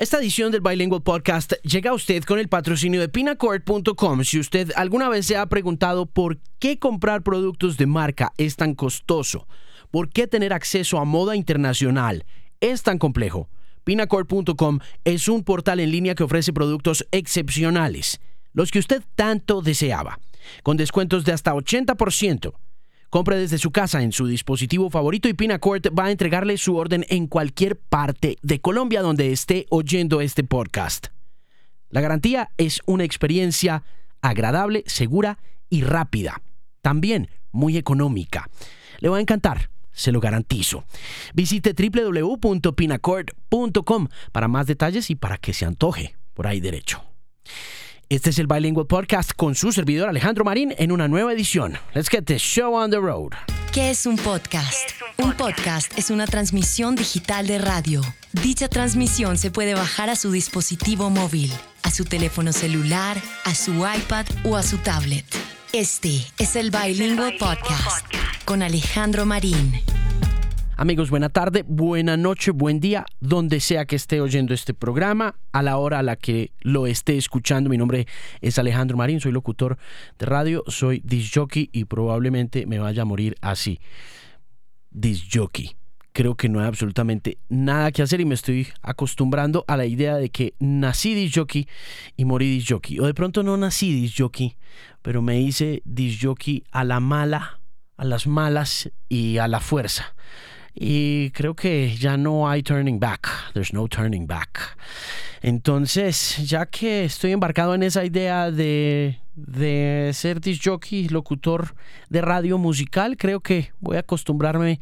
Esta edición del Bilingual Podcast llega a usted con el patrocinio de pinacord.com. Si usted alguna vez se ha preguntado por qué comprar productos de marca es tan costoso, por qué tener acceso a moda internacional es tan complejo, pinacord.com es un portal en línea que ofrece productos excepcionales, los que usted tanto deseaba, con descuentos de hasta 80%. Compre desde su casa en su dispositivo favorito y Pinacord va a entregarle su orden en cualquier parte de Colombia donde esté oyendo este podcast. La garantía es una experiencia agradable, segura y rápida. También muy económica. Le va a encantar, se lo garantizo. Visite www.pinacord.com para más detalles y para que se antoje por ahí derecho. Este es el Bilingual Podcast con su servidor Alejandro Marín en una nueva edición. Let's get the show on the road. ¿Qué es un podcast? un, podcast? es una transmisión digital de radio. Dicha transmisión se puede bajar a su dispositivo móvil, a su teléfono celular, a su iPad o a su tablet. Este es el Bilingual Podcast con Alejandro Marín. Amigos, buena tarde, buena noche, buen día, donde sea que esté oyendo este programa, a la hora a la que lo esté escuchando. Mi nombre es Alejandro Marín, soy locutor de radio, soy disjockey y probablemente me vaya a morir así. Disjockey. Creo que no hay absolutamente nada que hacer y me estoy acostumbrando a la idea de que nací disjockey y morí disjockey. O de pronto no nací disjockey, pero me hice disjockey a la mala, a las malas y a la fuerza y creo que ya no hay turning back. There's no turning back. Entonces, ya que estoy embarcado en esa idea de, de ser disc jockey, locutor de radio musical, creo que voy a acostumbrarme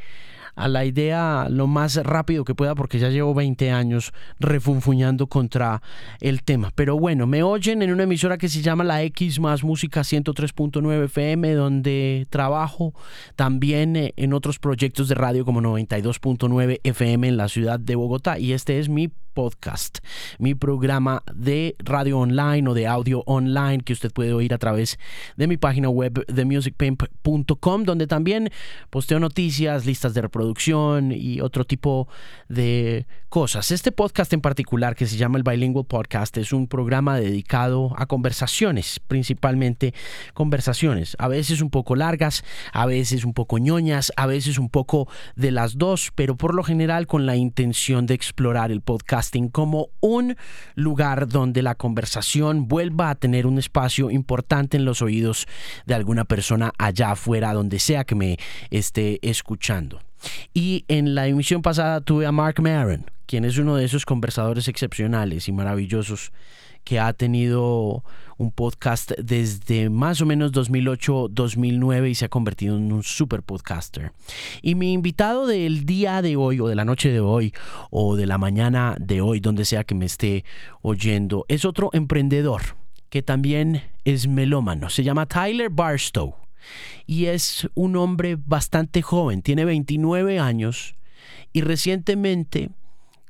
a la idea lo más rápido que pueda porque ya llevo 20 años refunfuñando contra el tema. Pero bueno, me oyen en una emisora que se llama La X más Música 103.9 FM donde trabajo también eh, en otros proyectos de radio como 92.9 FM en la ciudad de Bogotá y este es mi podcast, mi programa de radio online o de audio online que usted puede oír a través de mi página web themusicpimp.com donde también posteo noticias, listas de reproducción y otro tipo de cosas. Este podcast en particular que se llama el Bilingual Podcast es un programa dedicado a conversaciones, principalmente conversaciones, a veces un poco largas, a veces un poco ñoñas, a veces un poco de las dos, pero por lo general con la intención de explorar el podcast como un lugar donde la conversación vuelva a tener un espacio importante en los oídos de alguna persona allá afuera, donde sea que me esté escuchando. Y en la emisión pasada tuve a Mark Maron, quien es uno de esos conversadores excepcionales y maravillosos que ha tenido un podcast desde más o menos 2008-2009 y se ha convertido en un super podcaster. Y mi invitado del día de hoy o de la noche de hoy o de la mañana de hoy, donde sea que me esté oyendo, es otro emprendedor que también es melómano. Se llama Tyler Barstow y es un hombre bastante joven, tiene 29 años y recientemente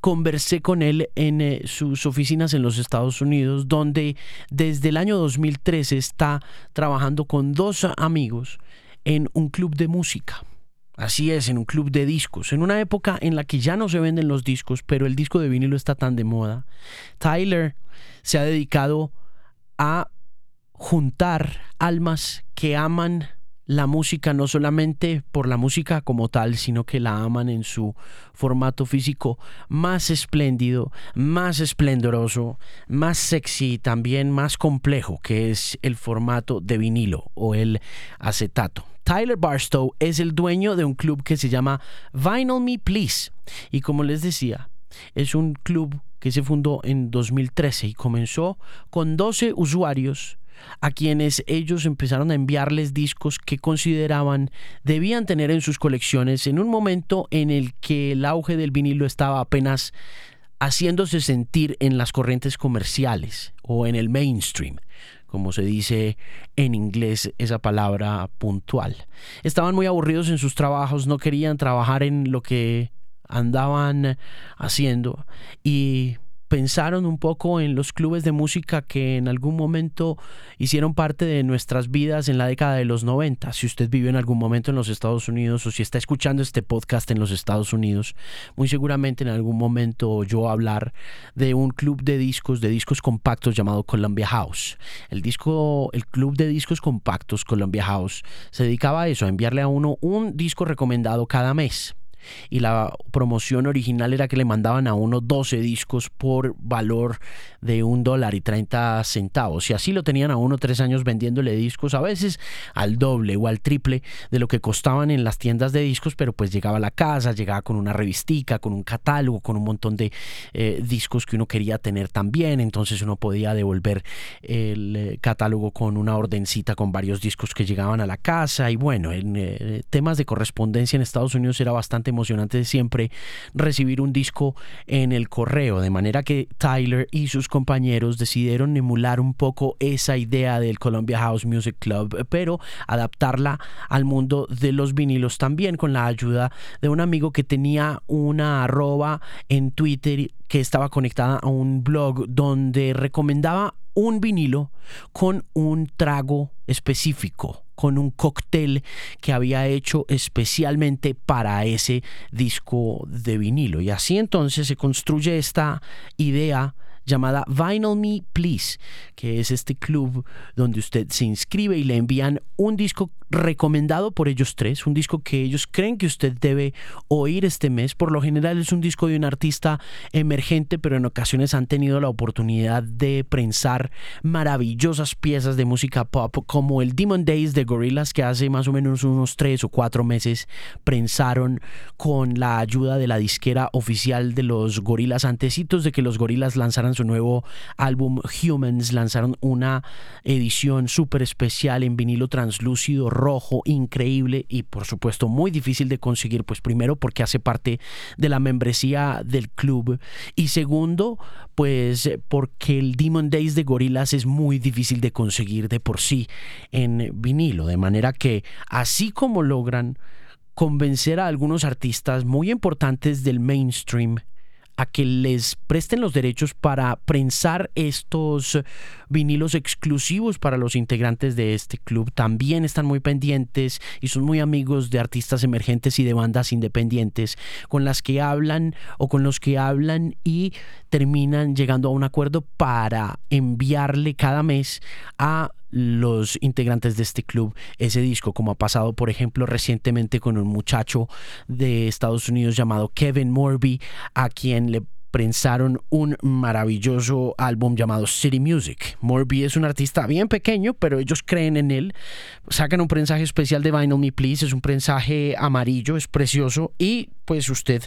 conversé con él en eh, sus oficinas en los Estados Unidos, donde desde el año 2013 está trabajando con dos amigos en un club de música. Así es, en un club de discos, en una época en la que ya no se venden los discos, pero el disco de vinilo está tan de moda. Tyler se ha dedicado a juntar almas que aman la música no solamente por la música como tal, sino que la aman en su formato físico más espléndido, más esplendoroso, más sexy y también más complejo, que es el formato de vinilo o el acetato. Tyler Barstow es el dueño de un club que se llama Vinyl Me Please. Y como les decía, es un club que se fundó en 2013 y comenzó con 12 usuarios a quienes ellos empezaron a enviarles discos que consideraban debían tener en sus colecciones en un momento en el que el auge del vinilo estaba apenas haciéndose sentir en las corrientes comerciales o en el mainstream como se dice en inglés esa palabra puntual. Estaban muy aburridos en sus trabajos, no querían trabajar en lo que andaban haciendo y pensaron un poco en los clubes de música que en algún momento hicieron parte de nuestras vidas en la década de los 90. Si usted vive en algún momento en los Estados Unidos o si está escuchando este podcast en los Estados Unidos, muy seguramente en algún momento oyó hablar de un club de discos, de discos compactos llamado Columbia House. El disco, el club de discos compactos Columbia House se dedicaba a eso, a enviarle a uno un disco recomendado cada mes y la promoción original era que le mandaban a uno 12 discos por valor de un dólar y 30 centavos. Y así lo tenían a uno tres años vendiéndole discos, a veces al doble o al triple de lo que costaban en las tiendas de discos, pero pues llegaba a la casa, llegaba con una revistica, con un catálogo, con un montón de eh, discos que uno quería tener también. Entonces uno podía devolver el eh, catálogo con una ordencita con varios discos que llegaban a la casa. Y bueno, en eh, temas de correspondencia en Estados Unidos era bastante emocionante siempre recibir un disco en el correo, de manera que Tyler y sus compañeros decidieron emular un poco esa idea del Columbia House Music Club, pero adaptarla al mundo de los vinilos también con la ayuda de un amigo que tenía una arroba en Twitter que estaba conectada a un blog donde recomendaba un vinilo con un trago específico con un cóctel que había hecho especialmente para ese disco de vinilo. Y así entonces se construye esta idea llamada Vinyl Me Please, que es este club donde usted se inscribe y le envían un disco recomendado por ellos tres, un disco que ellos creen que usted debe oír este mes. Por lo general es un disco de un artista emergente, pero en ocasiones han tenido la oportunidad de prensar maravillosas piezas de música pop, como el Demon Days de Gorillaz, que hace más o menos unos tres o cuatro meses prensaron con la ayuda de la disquera oficial de los Gorillaz, antecitos de que los Gorillaz lanzaran su nuevo álbum Humans, lanzaron una edición súper especial en vinilo translúcido rojo, increíble y por supuesto muy difícil de conseguir, pues primero porque hace parte de la membresía del club y segundo pues porque el Demon Days de Gorillaz es muy difícil de conseguir de por sí en vinilo, de manera que así como logran convencer a algunos artistas muy importantes del mainstream a que les presten los derechos para prensar estos vinilos exclusivos para los integrantes de este club. También están muy pendientes y son muy amigos de artistas emergentes y de bandas independientes con las que hablan o con los que hablan y terminan llegando a un acuerdo para enviarle cada mes a los integrantes de este club ese disco, como ha pasado, por ejemplo, recientemente con un muchacho de Estados Unidos llamado Kevin Morby, a quien le prensaron un maravilloso álbum llamado City Music. Morby es un artista bien pequeño, pero ellos creen en él. Sacan un prensaje especial de Vinyl Me Please, es un prensaje amarillo, es precioso y pues usted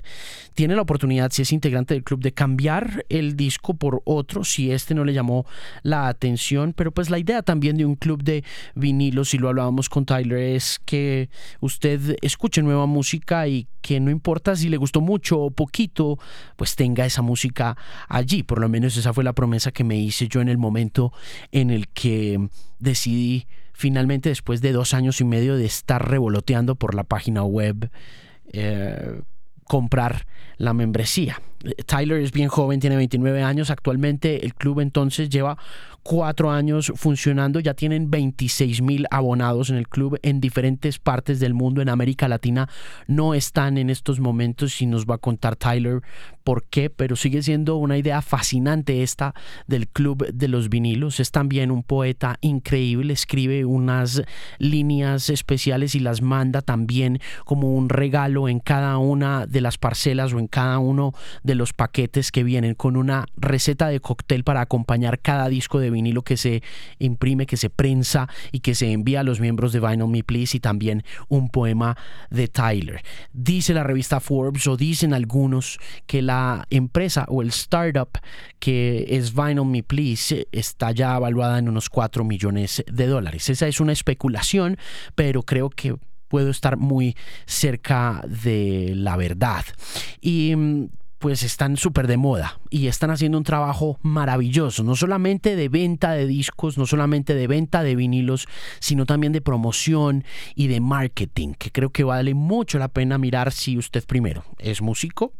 tiene la oportunidad, si es integrante del club, de cambiar el disco por otro, si este no le llamó la atención, pero pues la idea también de un club de vinilos, si lo hablábamos con Tyler, es que usted escuche nueva música y que no importa si le gustó mucho o poquito, pues tenga esa música allí. Por lo menos esa fue la promesa que me hice yo en el momento en el que decidí finalmente, después de dos años y medio de estar revoloteando por la página web, eh, comprar la membresía. Tyler es bien joven, tiene 29 años. Actualmente el club entonces lleva cuatro años funcionando. Ya tienen 26 mil abonados en el club en diferentes partes del mundo. En América Latina no están en estos momentos y nos va a contar Tyler por qué, pero sigue siendo una idea fascinante esta del club de los vinilos. Es también un poeta increíble, escribe unas líneas especiales y las manda también como un regalo en cada una de las parcelas o en cada uno de los paquetes que vienen con una receta de cóctel para acompañar cada disco de vinilo que se imprime, que se prensa y que se envía a los miembros de Vinyl Me Please y también un poema de Tyler. Dice la revista Forbes o dicen algunos que la empresa o el startup que es Vinyl Me Please está ya evaluada en unos 4 millones de dólares. Esa es una especulación, pero creo que puedo estar muy cerca de la verdad. Y mm, pues están súper de moda y están haciendo un trabajo maravilloso, no solamente de venta de discos, no solamente de venta de vinilos, sino también de promoción y de marketing, que creo que vale mucho la pena mirar si usted primero es músico,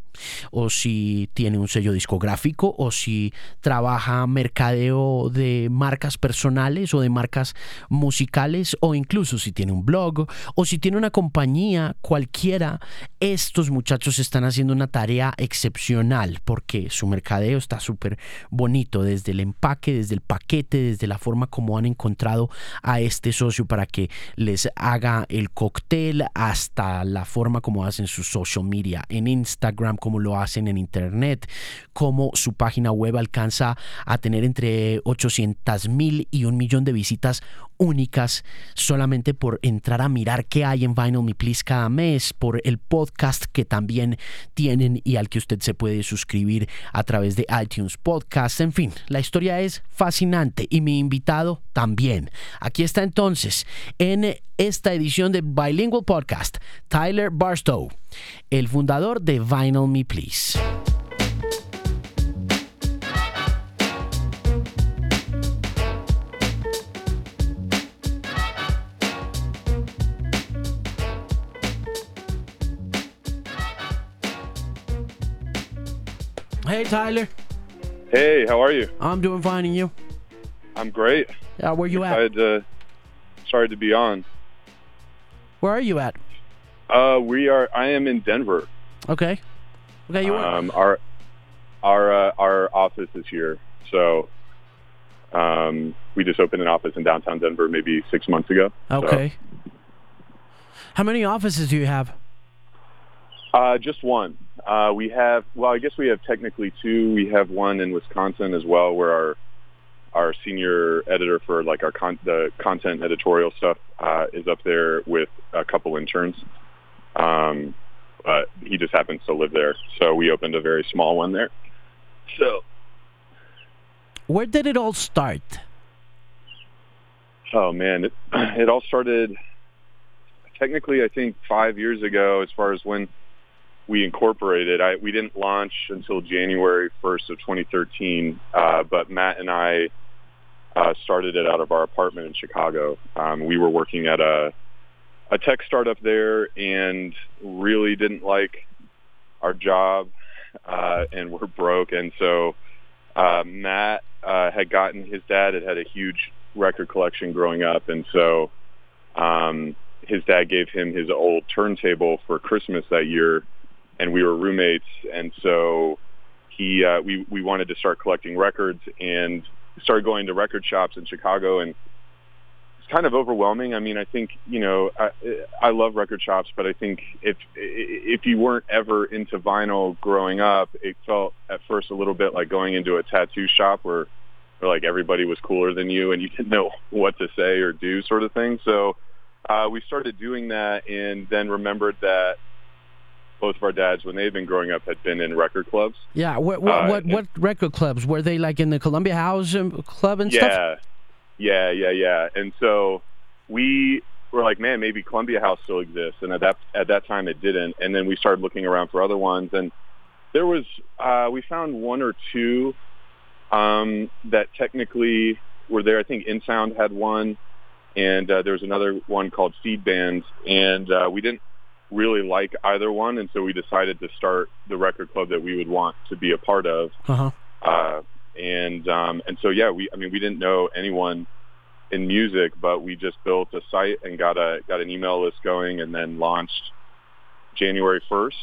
o si tiene un sello discográfico o si trabaja mercadeo de marcas personales o de marcas musicales o incluso si tiene un blog o si tiene una compañía cualquiera, estos muchachos están haciendo una tarea excepcional porque su mercadeo está súper bonito desde el empaque, desde el paquete, desde la forma como han encontrado a este socio para que les haga el cóctel hasta la forma como hacen su social media en Instagram, como lo hacen en Internet, como su página web alcanza a tener entre 800 mil y un millón de visitas únicas solamente por entrar a mirar qué hay en Vinyl Me Please cada mes, por el podcast que también tienen y al que usted se puede suscribir a través de iTunes Podcast. En fin, la historia es fascinante y mi invitado también. Aquí está entonces en esta edición de Bilingual Podcast, Tyler Barstow, el fundador de Vinyl Me Please. Hey, Tyler. Hey, how are you? I'm doing fine, and you? I'm great. Yeah, where you at? Excited to, sorry to be on. Where are you at? Uh, we are. I am in Denver. Okay. Okay, you are. Um, our our uh, our office is here, so um, we just opened an office in downtown Denver maybe six months ago. So, Okay. How many offices do you have? uh, just one. Uh, we have. Well, I guess we have technically two. We have one in Wisconsin as well, where our our senior editor for like our con- the content editorial stuff uh, is up there with a couple interns. Um, but he just happens to live there, so we opened a very small one there. So, Where did it all start? oh man, it, it all started technically, I think five years ago. As far as when we incorporated, I, we didn't launch until January 1st of 2013. Uh, but Matt and I uh, started it out of our apartment in Chicago. Um, we were working at a a tech startup there and really didn't like our job uh, and we're broke. And so uh, Matt uh, had gotten his dad had had a huge record collection growing up, and so um, his dad gave him his old turntable for Christmas that year, and we were roommates, and so he uh, we we wanted to start collecting records and started going to record shops in Chicago. And kind of overwhelming. I mean, I think you know, I, I love record shops, but I think if if you weren't ever into vinyl growing up, it felt at first a little bit like going into a tattoo shop where, where like everybody was cooler than you and you didn't know what to say or do, sort of thing. So uh, we started doing that, and then remembered that both of our dads, when they'd been growing up, had been in record clubs. Yeah, what what Uh, what, what record clubs were they like in the Columbia House um, Club and stuff? Yeah, yeah, yeah. And so we were like, man, maybe Columbia House still exists. And at that at that time, it didn't. And then we started looking around for other ones, and there was uh, we found one or two um, that technically were there. I think InSound had one, and uh, there was another one called Feed Bands, and uh, we didn't really like either one, and so we decided to start the record club that we would want to be a part of. Uh huh. Uh, and um, and so yeah, we I mean we didn't know anyone in music, but we just built a site and got a got an email list going, and then launched January first.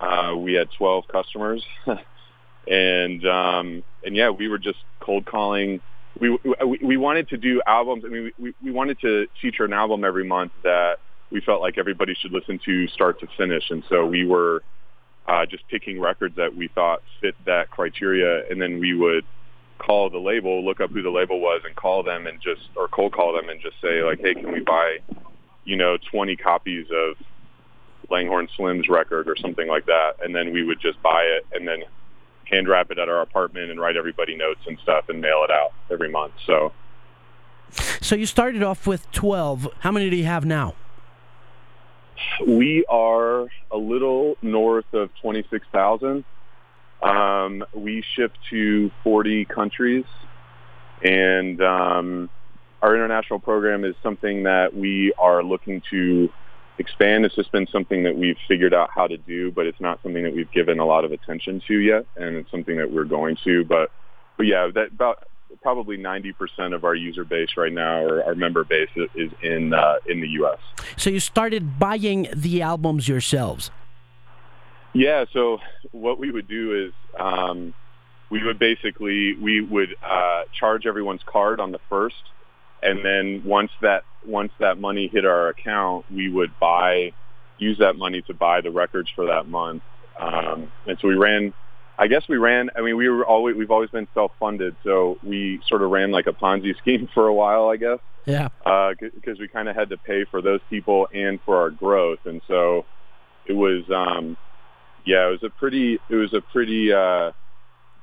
Uh, we had 12 customers, and um, and yeah, we were just cold calling. We, we we wanted to do albums. I mean, we we wanted to feature an album every month that we felt like everybody should listen to start to finish, and so we were uh, just picking records that we thought fit that criteria, and then we would call the label, look up who the label was, and call them and just or cold call them and just say like, hey, can we buy, you know, 20 copies of Langhorne Slim's record or something like that, and then we would just buy it and then hand wrap it at our apartment and write everybody notes and stuff and mail it out every month. So So you started off with twelve. How many do you have now? We are a little north of 26,000. Um, we ship to 40 countries, and um, our international program is something that we are looking to expand. It's just been something that we've figured out how to do, but it's not something that we've given a lot of attention to yet, and it's something that we're going to. But but yeah, that about probably 90% of our user base right now or our member base is in uh, in the US. So you started buying the albums yourselves. Yeah, so what we would do is um, we would basically we would uh, charge everyone's card on the first and then once that once that money hit our account, we would buy use that money to buy the records for that month. Um, and so we ran I guess we ran. I mean, we were always we've always been self-funded, so we sort of ran like a Ponzi scheme for a while, I guess. Yeah. Because uh, we kind of had to pay for those people and for our growth, and so it was, um, yeah, it was a pretty, it was a pretty uh,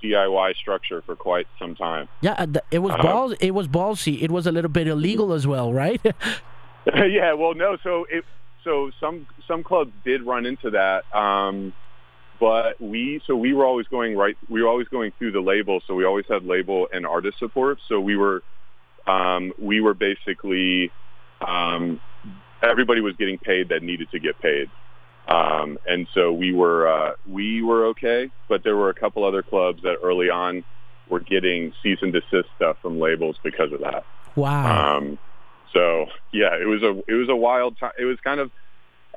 DIY structure for quite some time. Yeah, uh, it was uh, balls. It was ballsy. It was a little bit illegal as well, right? yeah. Well, no. So it, so some some clubs did run into that. Um, but we so we were always going right we were always going through the label. So we always had label and artist support. So we were um, we were basically um, everybody was getting paid that needed to get paid. Um, and so we were uh, we were okay. But there were a couple other clubs that early on were getting cease and desist stuff from labels because of that. Wow. Um, so yeah it was a it was a wild time it was kind of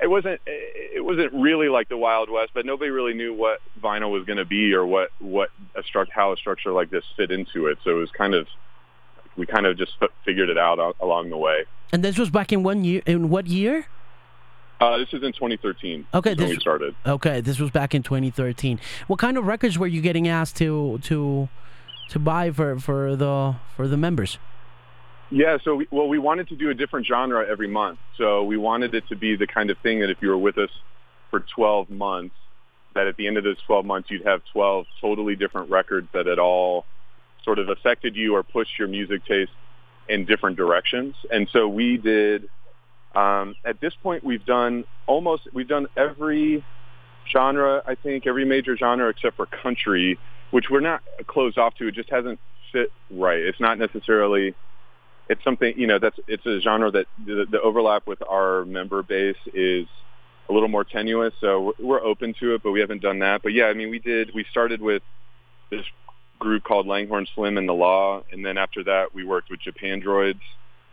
it wasn't it wasn't really like the Wild West, but nobody really knew what vinyl was going to be or what what a struct how a structure like this fit into it. So it was kind of we kind of just figured it out along the way. And this was back in one year. In what year? Uh, this is in 2013. Okay, this, when we started. Okay, this was back in 2013. What kind of records were you getting asked to to to buy for for the for the members? Yeah, so we, well, we wanted to do a different genre every month. So we wanted it to be the kind of thing that if you were with us for 12 months, that at the end of those 12 months you'd have 12 totally different records that at all sort of affected you or pushed your music taste in different directions. And so we did. Um, at this point, we've done almost we've done every genre. I think every major genre except for country, which we're not closed off to. It just hasn't fit right. It's not necessarily it's something you know that's it's a genre that the, the overlap with our member base is a little more tenuous. So we're, open to it, but we haven't done that. But yeah, I mean, we did. We started with this group called Langhorne Slim and the Law, and then after that, we worked with Japandroids.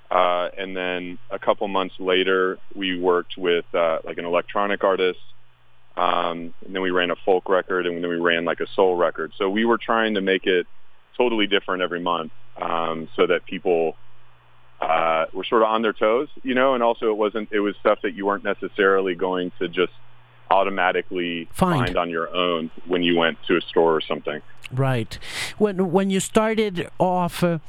Uh, and then a couple months later, we worked with uh, like an electronic artist. Um, and then we ran a folk record, and then we ran like a soul record. So we were trying to make it totally different every month, um, so that people uh, were sort of on their toes, you know, and also it wasn't, it was stuff that you weren't necessarily going to just automatically find, find on your own when you went to a store or something. Right. When when you started off, uh,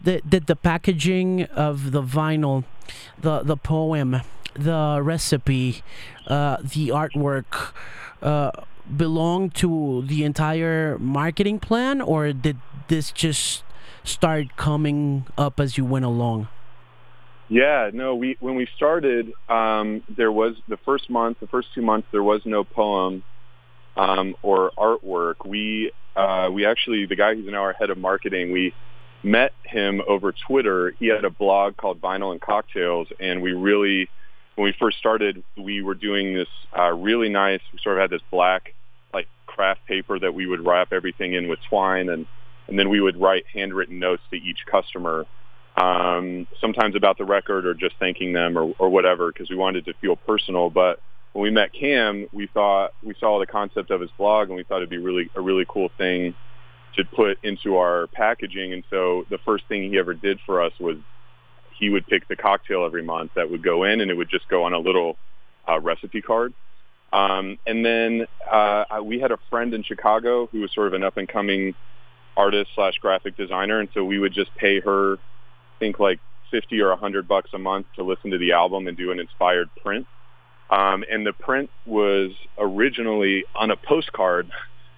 the, the the packaging of the vinyl, the the poem, the recipe, uh, the artwork, uh, belong to the entire marketing plan, or did this just start coming up as you went along? Yeah, no, we when we started, um, there was the first month, the first two months, there was no poem um, or artwork. We uh, we actually, the guy who's now our head of marketing, we met him over Twitter. He had a blog called Vinyl and Cocktails, and we really, when we first started, we were doing this uh, really nice. We sort of had this black like craft paper that we would wrap everything in with twine and and then we would write handwritten notes to each customer, um, sometimes about the record or just thanking them or, or whatever, because we wanted to feel personal. But when we met Cam, we thought we saw the concept of his blog, and we thought it'd be really a really cool thing to put into our packaging. And so the first thing he ever did for us was he would pick the cocktail every month that would go in, and it would just go on a little uh, recipe card. Um, and then uh, we had a friend in Chicago who was sort of an up and coming artist slash graphic designer, and so we would just pay her, I think like fifty or a hundred bucks a month to listen to the album and do an inspired print. Um, and the print was originally on a postcard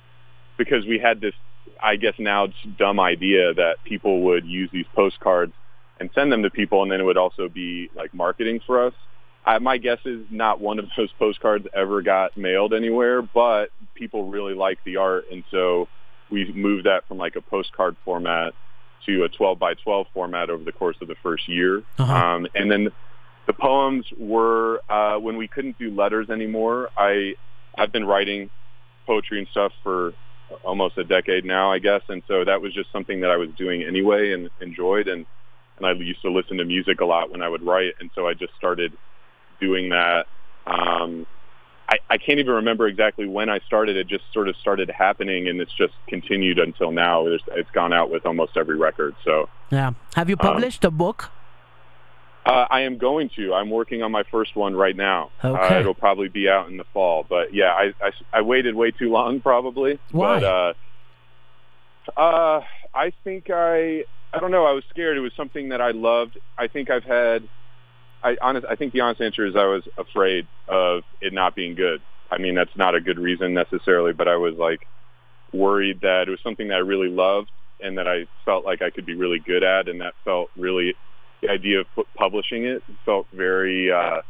because we had this, I guess now dumb idea that people would use these postcards and send them to people, and then it would also be like marketing for us. I, my guess is not one of those postcards ever got mailed anywhere, but people really liked the art, and so we moved that from like a postcard format to a 12 by 12 format over the course of the first year. Uh-huh. Um, and then the poems were uh, when we couldn't do letters anymore. I I've been writing poetry and stuff for almost a decade now, I guess, and so that was just something that I was doing anyway and enjoyed, and and I used to listen to music a lot when I would write, and so I just started doing that. Um, I, I can't even remember exactly when I started. It just sort of started happening, and it's just continued until now. It's, it's gone out with almost every record. So yeah, have you published um, a book? Uh, I am going to. I'm working on my first one right now. Okay. Uh, it'll probably be out in the fall. But yeah, I, I, I waited way too long probably. Why? But, uh, uh, I think I, I don't know. I was scared. It was something that I loved. I think I've had, I honest, I think the honest answer is I was afraid of it not being good. I mean, that's not a good reason necessarily, but I was like worried that it was something that I really loved and that I felt like I could be really good at. And that felt really the idea of publishing it felt very uh,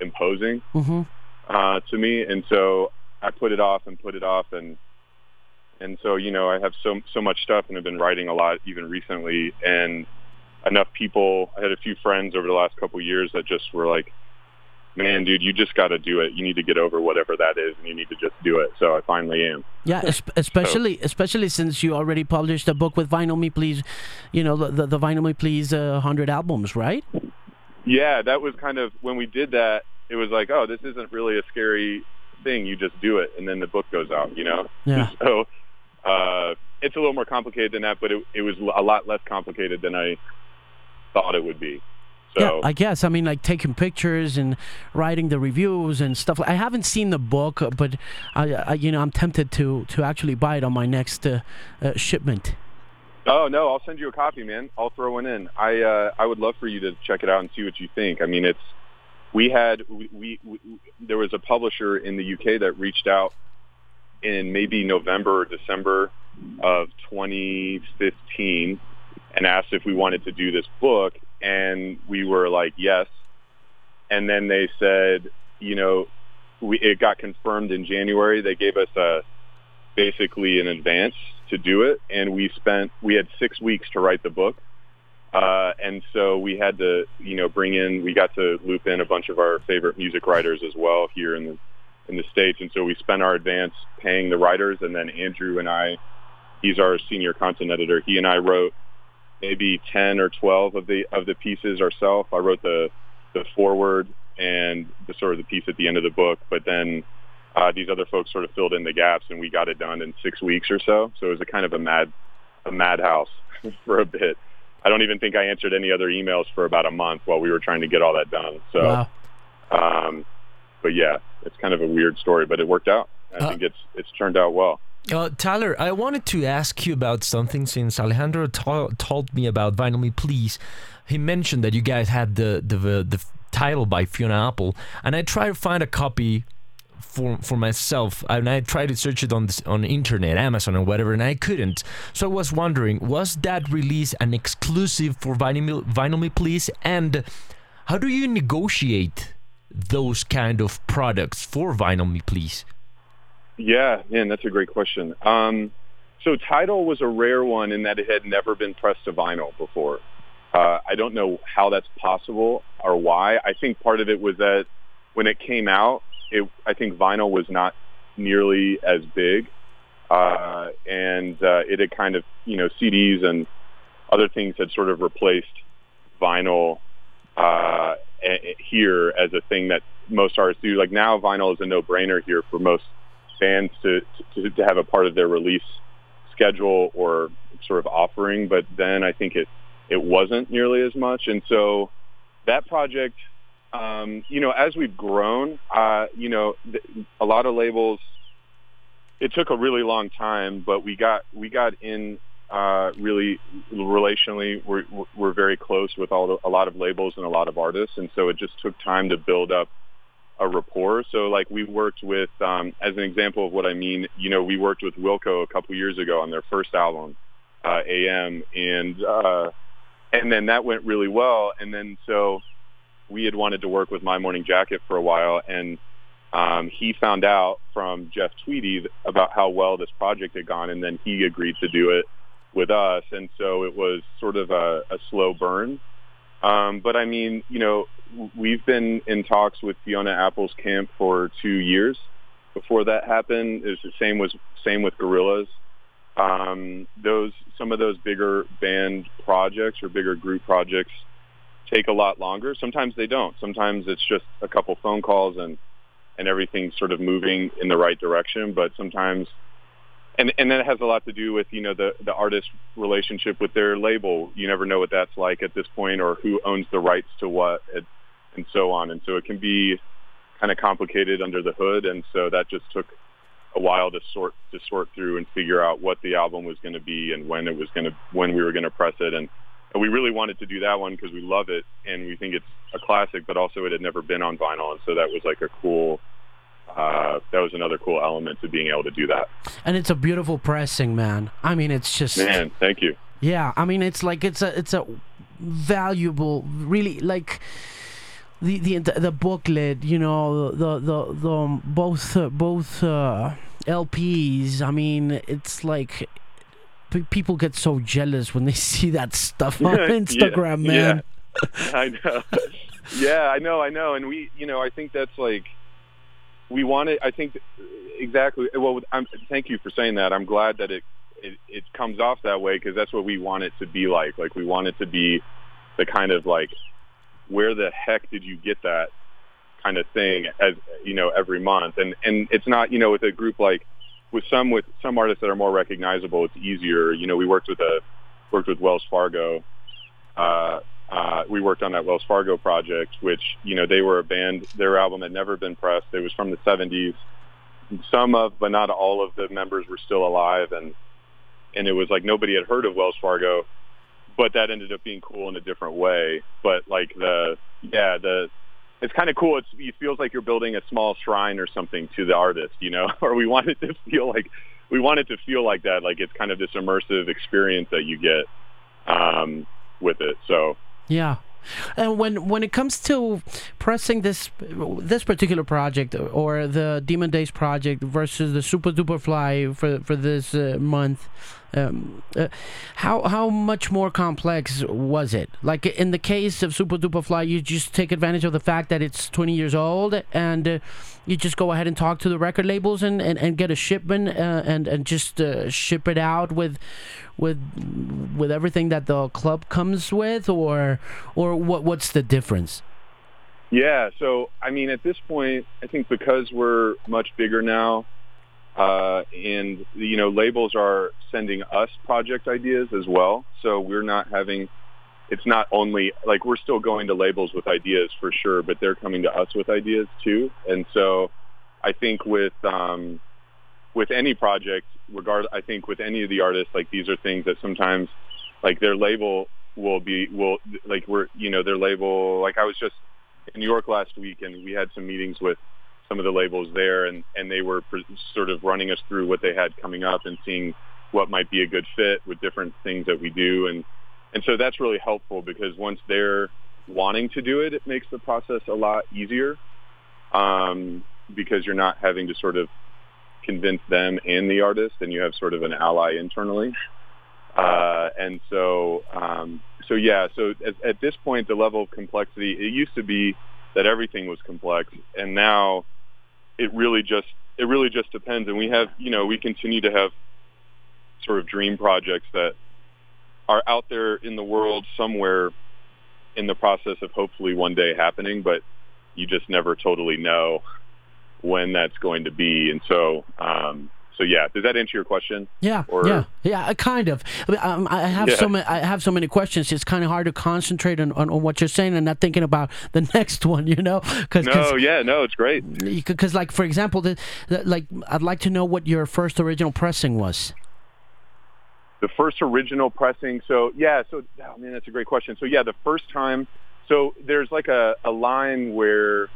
imposing mm-hmm. uh, to me, and so I put it off and put it off, and and so you know I have so so much stuff, and have been writing a lot even recently, and enough people. I had a few friends over the last couple of years that just were like, man, dude, you just got to do it. You need to get over whatever that is, and you need to just do it. So I finally am. Yeah, especially so. especially since you already published a book with Vinyl Me Please, you know, the the Vinyl Me Please uh, hundred albums, right? Yeah, that was kind of when we did that. It was like, oh, this isn't really a scary thing. You just do it, and then the book goes out. You know. Yeah. So. Uh, it's a little more complicated than that, but it, it was a lot less complicated than I thought it would be. So, yeah, I guess. I mean, like taking pictures and writing the reviews and stuff. I haven't seen the book, but I, I you know, I'm tempted to to actually buy it on my next uh, uh, shipment. Oh no, I'll send you a copy, man. I'll throw one in. I uh, I would love for you to check it out and see what you think. I mean, it's we had we, we, we there was a publisher in the UK that reached out in maybe November or December of 2015 and asked if we wanted to do this book and we were like, yes. And then they said, you know, we, it got confirmed in January. They gave us a basically an advance to do it, and we spent we had six weeks to write the book. Uh, and so we had to, you know, bring in. We got to loop in a bunch of our favorite music writers as well here in the in the states. And so we spent our advance paying the writers, and then Andrew and I, he's our senior content editor. He and I wrote maybe 10 or 12 of the of the pieces ourselves. I wrote the the foreword and the sort of the piece at the end of the book, but then uh, these other folks sort of filled in the gaps, and we got it done in six weeks or so. So it was a kind of a mad a madhouse for a bit. I don't even think I answered any other emails for about a month while we were trying to get all that done. So, wow. um, but yeah, it's kind of a weird story, but it worked out. I uh, think it's it's turned out well. Uh, Tyler, I wanted to ask you about something since Alejandro told me about Vinyl Me Please. He mentioned that you guys had the, the, the, the Tidal by Fiona Apple, and I tried to find a copy for for myself and I tried to search it on this, on internet Amazon or whatever and I couldn't. So I was wondering was that release an exclusive for Vinyl, Vinyl Me Please? And how do you negotiate those kind of products for Vinyl Me Please yeah, man, that's a great question. Um, so Tidal was a rare one in that it had never been pressed to vinyl before. Uh, I don't know how that's possible or why. I think part of it was that when it came out, it, I think vinyl was not nearly as big, uh, and uh, it had kind of, you know, CDs and other things had sort of replaced vinyl uh, here as a thing that most artists do. Like now, vinyl is a no-brainer here for most bands to, to, to have a part of their release schedule or sort of offering, but then I think it, it wasn't nearly as much. And so that project, um, you know, as we've grown, uh, you know, th- a lot of labels, it took a really long time, but we got, we got in uh, really relationally, we're, we're very close with all the, a lot of labels and a lot of artists. And so it just took time to build up a rapport. So like we worked with, um, as an example of what I mean, you know, we worked with Wilco a couple years ago on their first album, uh, AM, and uh, and then that went really well. And then so we had wanted to work with My Morning Jacket for a while, and um, he found out from Jeff Tweedy about how well this project had gone, and then he agreed to do it with us. And so it was sort of a, a slow burn. Um, but I mean, you know, we've been in talks with Fiona Apple's camp for two years. Before that happened, it was the same was same with Gorillaz. Um, those some of those bigger band projects or bigger group projects take a lot longer. Sometimes they don't. Sometimes it's just a couple phone calls and and everything's sort of moving in the right direction. But sometimes, and and that has a lot to do with you know the the artist relationship with their label. You never know what that's like at this point, or who owns the rights to what, and so on. And so it can be kind of complicated under the hood. And so that just took a while to sort to sort through and figure out what the album was going to be and when it was going to when we were going to press it. And, and we really wanted to do that one because we love it and we think it's a classic but also it had never been on vinyl. And so that was like a cool uh, that was another cool element to being able to do that. And it's a beautiful pressing man. I mean it's just man thank you. Yeah i mean it's like it's a it's a valuable really like the the the booklet, you know, the the the um, both uh, both uh, LPs. I mean, it's like p- people get so jealous when they see that stuff on Instagram, yeah, man. Yeah. I know. yeah, I know, I know, and we, you know, I think that's like we want it. I think exactly. Well, I'm, thank you for saying that. I'm glad that it it, it comes off that way because that's what we want it to be like. Like we want it to be the kind of like where the heck did you get that kind of thing as you know every month and and it's not you know with a group like with some with some artists that are more recognizable it's easier you know we worked with a worked with Wells Fargo uh uh, we worked on that Wells Fargo project, which you know they were a band. Their album had never been pressed. It was from the '70s. Some of, but not all of the members were still alive, and and it was like nobody had heard of Wells Fargo but that ended up being cool in a different way. But like the yeah the it's kind of cool. It's, it feels like you're building a small shrine or something to the artist, you know, or we want it to feel like we want it to feel like that, like it's kind of this immersive experience that you get um, with it. So yeah, and when when it comes to pressing this this particular project or the Demon Days project versus the Super Duper Fly for for this uh, month, um, uh, how how much more complex was it? Like in the case of Super Duper Fly, you just take advantage of the fact that it's 20 years old and uh, you just go ahead and talk to the record labels and, and, and get a shipment uh, and and just uh, ship it out with with with everything that the club comes with, or or what what's the difference? Yeah, so I mean, at this point, I think because we're much bigger now, uh, and you know, labels are sending us project ideas as well. So we're not having. It's not only like we're still going to labels with ideas for sure, but they're coming to us with ideas too. And so, I think with um, with any project, regard, I think with any of the artists, like these are things that sometimes, like their label will be will like we're you know their label. Like I was just in New York last week, and we had some meetings with some of the labels there, and and they were sort of running us through what they had coming up and seeing what might be a good fit with different things that we do, and and so that's really helpful because once they're wanting to do it, it makes the process a lot easier um, because you're not having to sort of convince them and the artist, and you have sort of an ally internally. Uh, and so, um, so yeah, so at, at this point, the level of complexity, it used to be that everything was complex, and now it really just it really just depends. And we have, you know, we continue to have sort of dream projects that are out there in the world somewhere in the process of hopefully one day happening, but you just never totally know when that's going to be. And so, um, so yeah, does that answer your question? Yeah, or, yeah, yeah, kind of. Um, I have yeah. so many. I have so many questions. It's kind of hard to concentrate on, on, on, what you're saying and not thinking about the next one. You know? Cause, no, cause, yeah, no, it's great. Because, like, for example, the, the, like, I'd like to know what your first original pressing was. The first original pressing. So yeah, so oh man, that's a great question. So yeah, the first time. So there's like a, a line where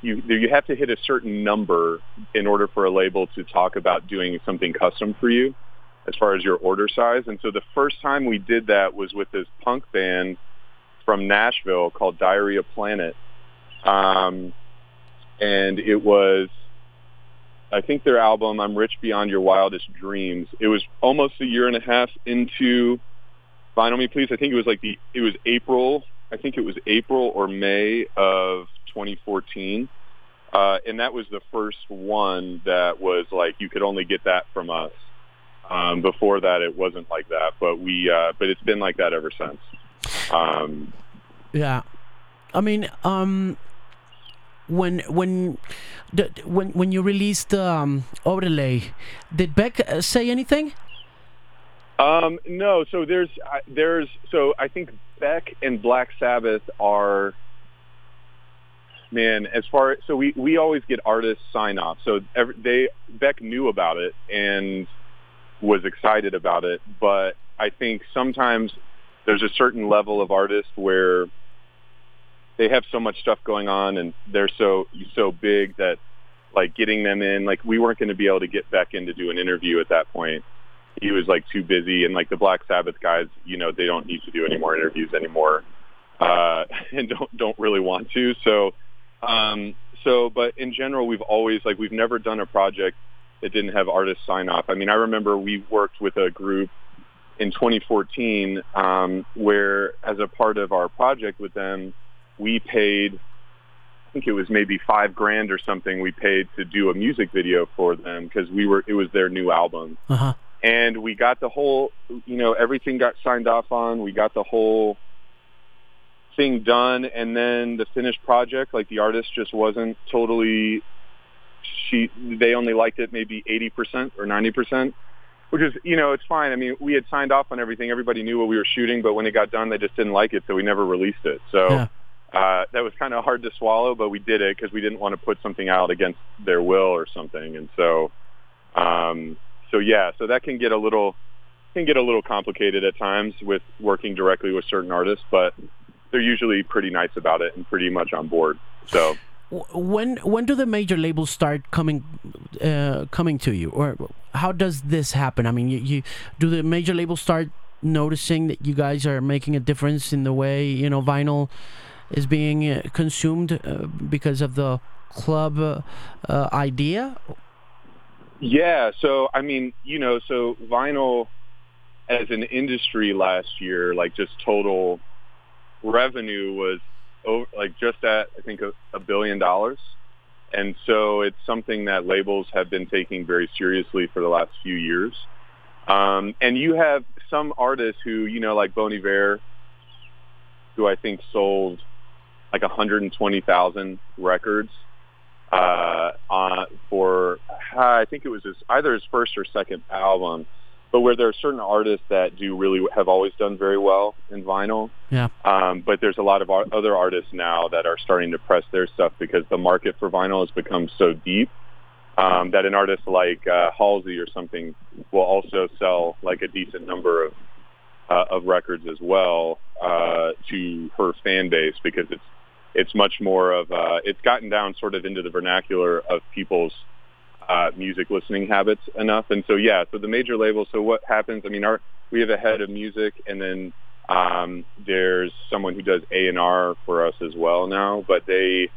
you you have to hit a certain number in order for a label to talk about doing something custom for you as far as your order size. And so the first time we did that was with this punk band from Nashville called Diarrhea Planet. Um, and it was, I think their album, I'm Rich Beyond Your Wildest Dreams. It was almost a year and a half into Vinyl Me Please. I think it was like the, it was April I think it was April or May of 2014. Uh, and that was the first one that was like you could only get that from us. Um, before that, it wasn't like that, but we uh, but it's been like that ever since. Um, yeah, I mean, um, when when the, when when you released um, Odelay, did Beck uh, say anything? Um, no, so there's uh, there's so I think Beck and Black Sabbath are man as far so we we always get artists sign off. So every, they Beck knew about it and was excited about it. But I think sometimes there's a certain level of artist where they have so much stuff going on and they're so so big that like getting them in like we weren't going to be able to get Beck in to do an interview at that point. He was like too busy. And like the Black Sabbath guys you know they don't need to do any more interviews anymore uh and don't don't really want to. So um, so, but in general, we've always like we've never done a project that didn't have artists sign off. I mean, I remember we worked with a group in 2014 um, where, as a part of our project with them, we paid. I think it was maybe five grand or something. We paid to do a music video for them because we were. It was their new album, Uh-huh. and we got the whole. You know, everything got signed off on. We got the whole thing done and then the finished project like the artist just wasn't totally she they only liked it maybe 80% or 90% which is you know it's fine. I mean we had signed off on everything. Everybody knew what we were shooting but when it got done they just didn't like it so we never released it. So Yeah. uh that was kind of hard to swallow but we did it because we didn't want to put something out against their will or something and so um so yeah so that can get a little can get a little complicated at times with working directly with certain artists but they're usually pretty nice about it and pretty much on board. So When when do the major labels start coming uh, coming to you, or how does this happen? I mean, you, you do the major labels start noticing that you guys are making a difference in the way you know vinyl is being uh, consumed uh, because of the club uh, uh, idea? yeah, so I mean, you know, so vinyl as an industry last year, like just total revenue was over, like just at I think a, a billion dollars. And so it's something that labels have been taking very seriously for the last few years. Um, and you have some artists who, you know, like Bon Iver, who I think sold like 120,000 records uh, uh, for, I think it was his, either his first or second album, but where there are certain artists that do really have always done very well in vinyl. Yeah. Um, but there's a lot of other artists now that are starting to press their stuff because the market for vinyl has become so deep um, that an artist like uh, Halsey or something will also sell like a decent number of uh, of records as well uh, to her fan base because it's it's much more of uh, it's gotten down sort of into the vernacular of people's uh, music listening habits enough. And so yeah, so the major labels. So what happens? I mean, our we have a head of music, and then um, there's someone who does A and R for us as well now. But they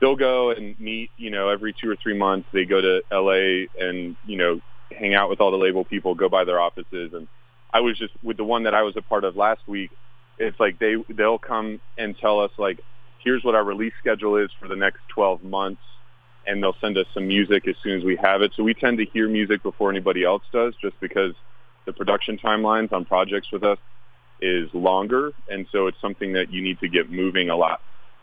they'll go and meet. You know, every two or three months, they go to L.A. and you know hang out with all the label people, go by their offices. And I was just with the one that I was a part of last week. It's like they they'll come and tell us like, here's what our release schedule is for the next 12 months and they'll send us some music as soon as we have it. So we tend to hear music before anybody else does just because the production timelines on projects with us is longer. And so it's something that you need to get moving a lot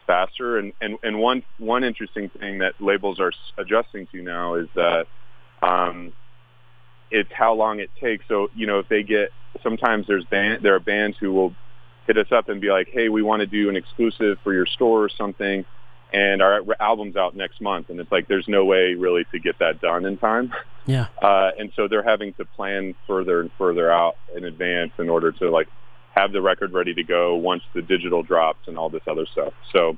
faster. And, and, and one, one interesting thing that labels are adjusting to now is that um, it's how long it takes. So, you know, if they get, sometimes there's band, there are bands who will hit us up and be like, hey, we want to do an exclusive for your store or something and our album's out next month and it's like there's no way really to get that done in time Yeah. uh, and so they're having to plan further and further out in advance in order to like have the record ready to go once the digital drops and all this other stuff so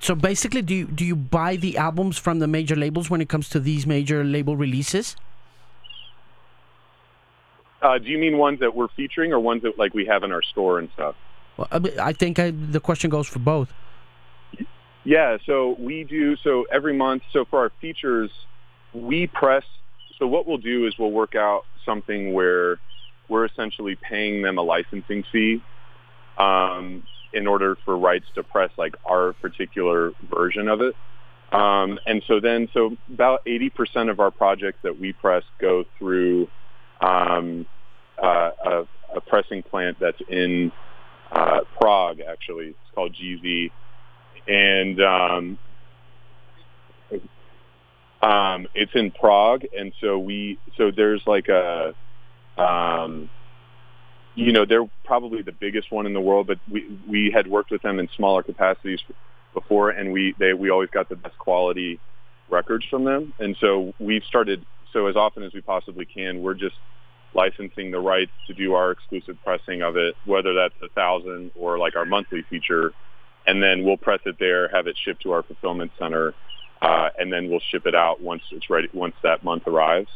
So basically, do you, do you buy the albums from the major labels when it comes to these major label releases? uh, do you mean ones that we're featuring or ones that like we have in our store and stuff Well, I think I, the question goes for both. Yeah, so we do so every month. So for our features, we press. So what we'll do is we'll work out something where we're essentially paying them a licensing fee, um, in order for rights to press like our particular version of it. Um, and so then, so about 80% of our projects that we press go through um, uh, a, a pressing plant that's in uh, Prague, actually. It's called GZ. And um, um, it's in Prague, and so we so there's like a um, you know they're probably the biggest one in the world, but we we had worked with them in smaller capacities before, and we they we always got the best quality records from them, and so we've started so as often as we possibly can, we're just licensing the rights to do our exclusive pressing of it, whether that's a thousand or like our monthly feature, and then we'll press it there, have it shipped to our fulfillment center, uh, and then we'll ship it out once it's ready, once that month arrives.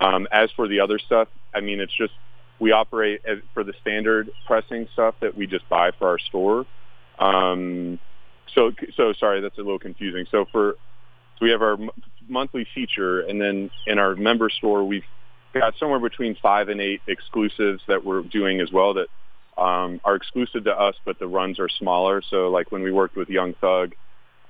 Um, as for the other stuff, I mean, it's just we operate as, for the standard pressing stuff that we just buy for our store. Um, so, so sorry, that's a little confusing. So for so we have our m- monthly feature, and then in our member store, we've got somewhere between five and eight exclusives that we're doing as well that um, are exclusive to us, but the runs are smaller. So like when we worked with Young Thug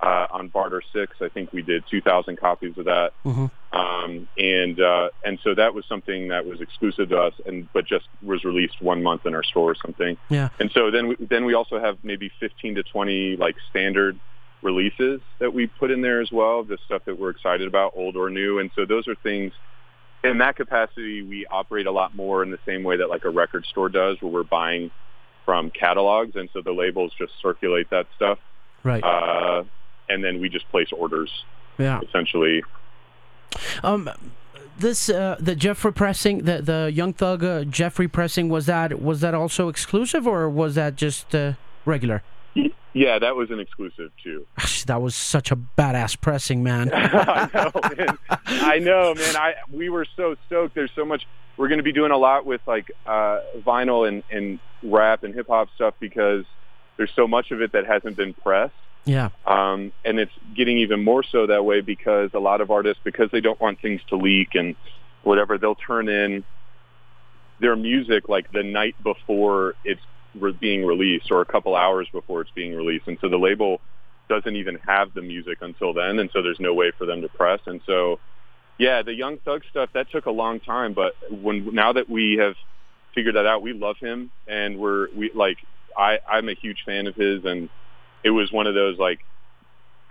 uh, on Barter Six, I think we did 2,000 copies of that, Mm-hmm. um, and uh, and so that was something that was exclusive to us, and but just was released one month in our store or something. Yeah. And so then we, then we also have maybe 15 to 20 like standard releases that we put in there as well, the stuff that we're excited about, old or new. And so those are things in that capacity we operate a lot more in the same way that like a record store does where we're buying from catalogs and so the labels just circulate that stuff. Right. Uh, and then we just place orders yeah. essentially. Um, this uh, the Jeffrey pressing the the Young Thug uh, Jeffrey pressing was that was that also exclusive or was that just uh, regular? Yeah, that was an exclusive too. That was such a badass pressing, man. I know, man. I know, man. I we were so stoked. There's so much. We're going to be doing a lot with like uh, vinyl and, and rap and hip hop stuff because there's so much of it that hasn't been pressed. yeah. Um, and it's getting even more so that way because a lot of artists, because they don't want things to leak and whatever, they'll turn in their music like the night before it's re- being released or a couple hours before it's being released. And so the label doesn't even have the music until then. And so there's no way for them to press. And so, yeah, the Young Thug stuff, that took a long time. But when now that we have figured that out, we love him. And we're, we like, I, I'm a huge fan of his. And it was one of those like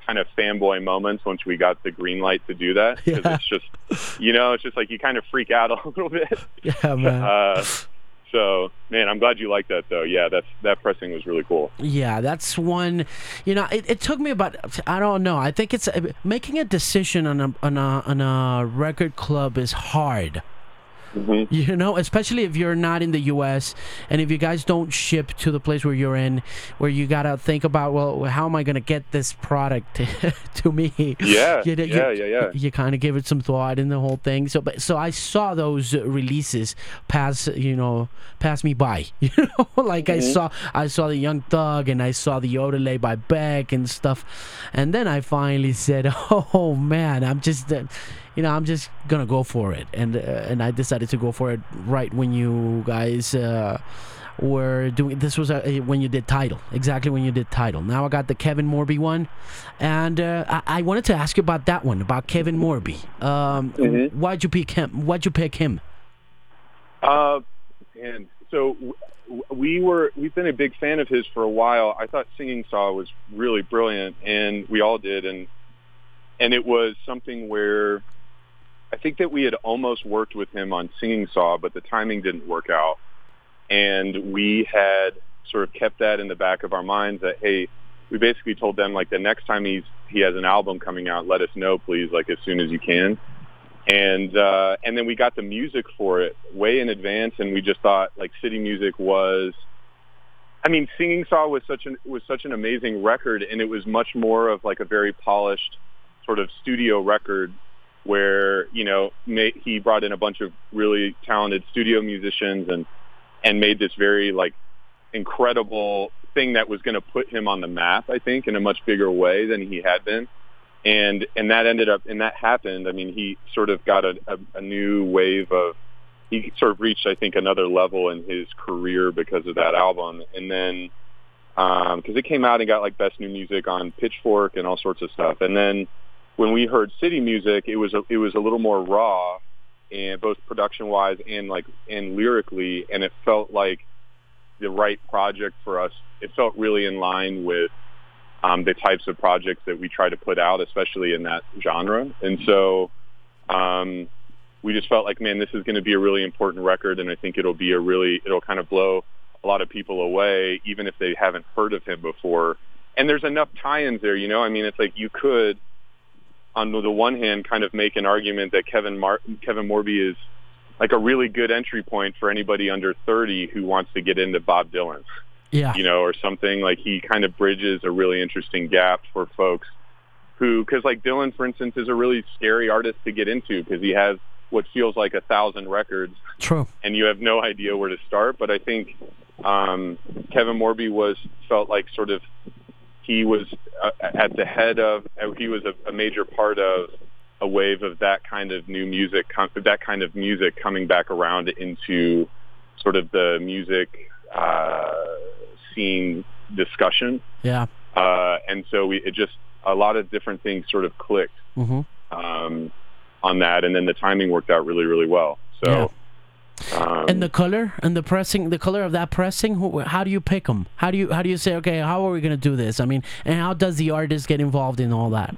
kind of fanboy moments once we got the green light to do that because Yeah. it's just you know it's just like you kind of freak out a little bit Yeah, man. uh, so man i'm glad you like that though yeah that's that pressing was really cool Yeah, that's one. You know, it, it took me about I don't know. I think it's making a decision on a on a on a record club is hard. Mhm. You know, especially if you're not in the U.S. and if you guys don't ship to the place where you're in, where you gotta think about, well, how am I gonna get this product to me? Yeah, you, yeah, you, yeah, yeah. You kind of give it some thought in the whole thing. So, but so I saw those releases pass, you know, pass me by. You know, like I saw, I saw the Young Thug and I saw the Odelay by Beck and stuff, and then I finally said, "Oh man, I'm just." Uh, you know, I'm just gonna go for it, and uh, and I decided to go for it right when you guys uh, were doing. This was uh, when you did Tidal, exactly when you did Tidal. Now I got the Kevin Morby one, and uh, I, I wanted to ask you about that one, about Kevin Morby. Um, Mhm. Why'd you pick him? Why'd you pick him? uh and so w- we were we've been a big fan of his for a while i thought singing saw was really brilliant and we all did and and it was something where I think that we had almost worked with him on Singing Saw, but the timing didn't work out. And we had sort of kept that in the back of our minds that, hey, we basically told them like the next time he's, he has an album coming out, let us know, please, like as soon as you can. And, uh, and then we got the music for it way in advance. And we just thought like city music was, I mean, Singing Saw was such an, was such an amazing record and it was much more of like a very polished sort of studio record where you know ma- he brought in a bunch of really talented studio musicians and and made this very like incredible thing that was going to put him on the map I think in a much bigger way than he had been. And and that ended up and that happened. I mean he sort of got a, a, a new wave of he sort of reached I think another level in his career because of that album. And then um, because it came out and got like best new music on Pitchfork and all sorts of stuff. And then when we heard City Music, it was a, it was a little more raw, and both production wise and like and lyrically, and it felt like the right project for us. It felt really in line with um, the types of projects that we try to put out, especially in that genre. And so um, we just felt like, man, this is going to be a really important record, and I think it'll be a really, it'll kind of blow a lot of people away, even if they haven't heard of him before. And there's enough tie-ins there, you know. I mean, it's like you could, on the one hand, kind of make an argument that Kevin Mar- Kevin Morby is like a really good entry point for anybody under 30 who wants to get into Bob Dylan Yeah. you know, or something like he kind of bridges a really interesting gap for folks who, because like Dylan, for instance, is a really scary artist to get into because he has what feels like a thousand records True. and you have no idea where to start. But I think um, Kevin Morby was felt like sort of he was uh, at the head of uh, he was a, a major part of a wave of that kind of new music, that kind of music coming back around into sort of the music uh, scene discussion. Yeah. Uh, and so we it just a lot of different things sort of clicked hmm um, on that, and then the timing worked out really, really well. So, um, And the color and the pressing, the color of that pressing. who- How do you pick them? How do you how do you say okay? How are we gonna do this? I mean, and how does the artist get involved in all that?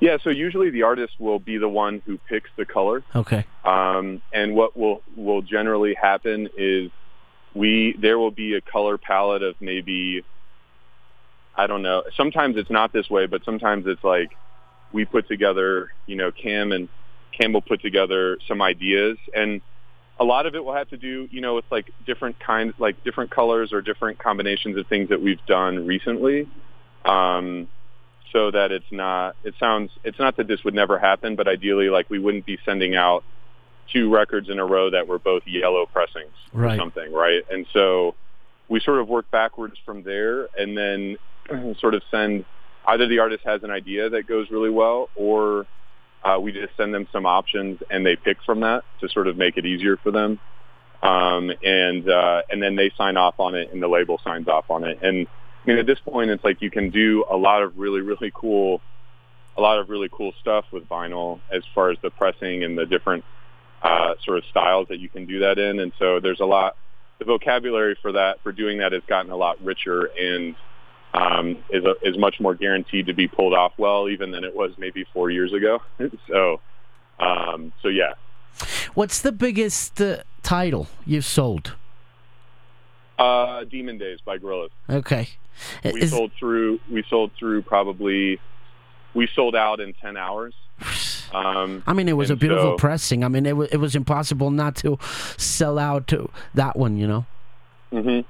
yeah, so usually the artist will be the one who picks the color, Okay. um, and what will will generally happen is we there will be a color palette of maybe I don't know. Sometimes it's not this way, but sometimes it's like we put together, you know, Cam and Cam will put together some ideas and a lot of it will have to do, you know, with like different kinds, like different colors or different combinations of things that we've done recently. Um, so that it's not, it sounds, it's not that this would never happen, but ideally like we wouldn't be sending out two records in a row that were both yellow pressings or something, right? And so we sort of work backwards from there and then sort of send either the artist has an idea that goes really well or uh, we just send them some options and they pick from that to sort of make it easier for them. Um, and uh, and then they sign off on it and the label signs off on it. And I mean, at this point, it's like you can do a lot of really, really cool, a lot of really cool stuff with vinyl as far as the pressing and the different uh, sort of styles that you can do that in. And so there's a lot, the vocabulary for that, for doing that has gotten a lot richer and um, is, a, is much more guaranteed to be pulled off well, even than it was maybe four years ago. so, um, so yeah. What's the biggest uh, title you've sold? Uh, Demon Days by Gorillaz. Okay. We Is- sold through, we sold through probably, we sold out in 10 hours. Um, I mean, it was a beautiful so- pressing. I mean, it was it was impossible not to sell out to that one. You know. hmm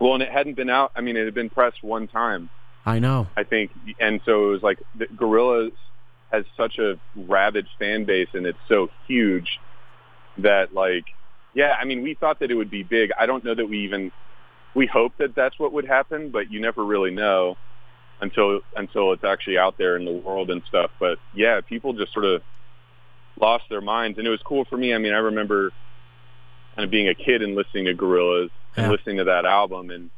Well, and it hadn't been out. I mean, it had been pressed one time, I know. I think, and so it was like the Gorillaz has such a rabid fan base, and it's so huge that, like, yeah. I mean, we thought that it would be big. I don't know that we even we hoped that that's what would happen, but you never really know until until it's actually out there in the world and stuff. But yeah, people just sort of lost their minds, and it was cool for me. I mean, I remember kind of being a kid and listening to Gorillaz and listening to that album, and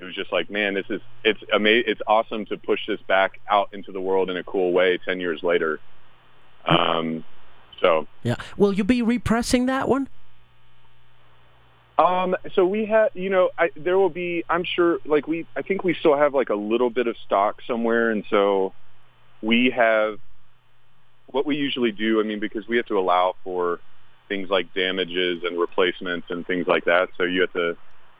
it was just like, man, this is it's ama- It's awesome to push this back out into the world in a cool way ten years later. Um, so Yeah. Will you be repressing that one? Um, so we have, you know, I, there will be, I'm sure, like we, I think we still have like a little bit of stock somewhere. And so we have what we usually do. I mean, because we have to allow for things like damages and replacements and things like that. So you have to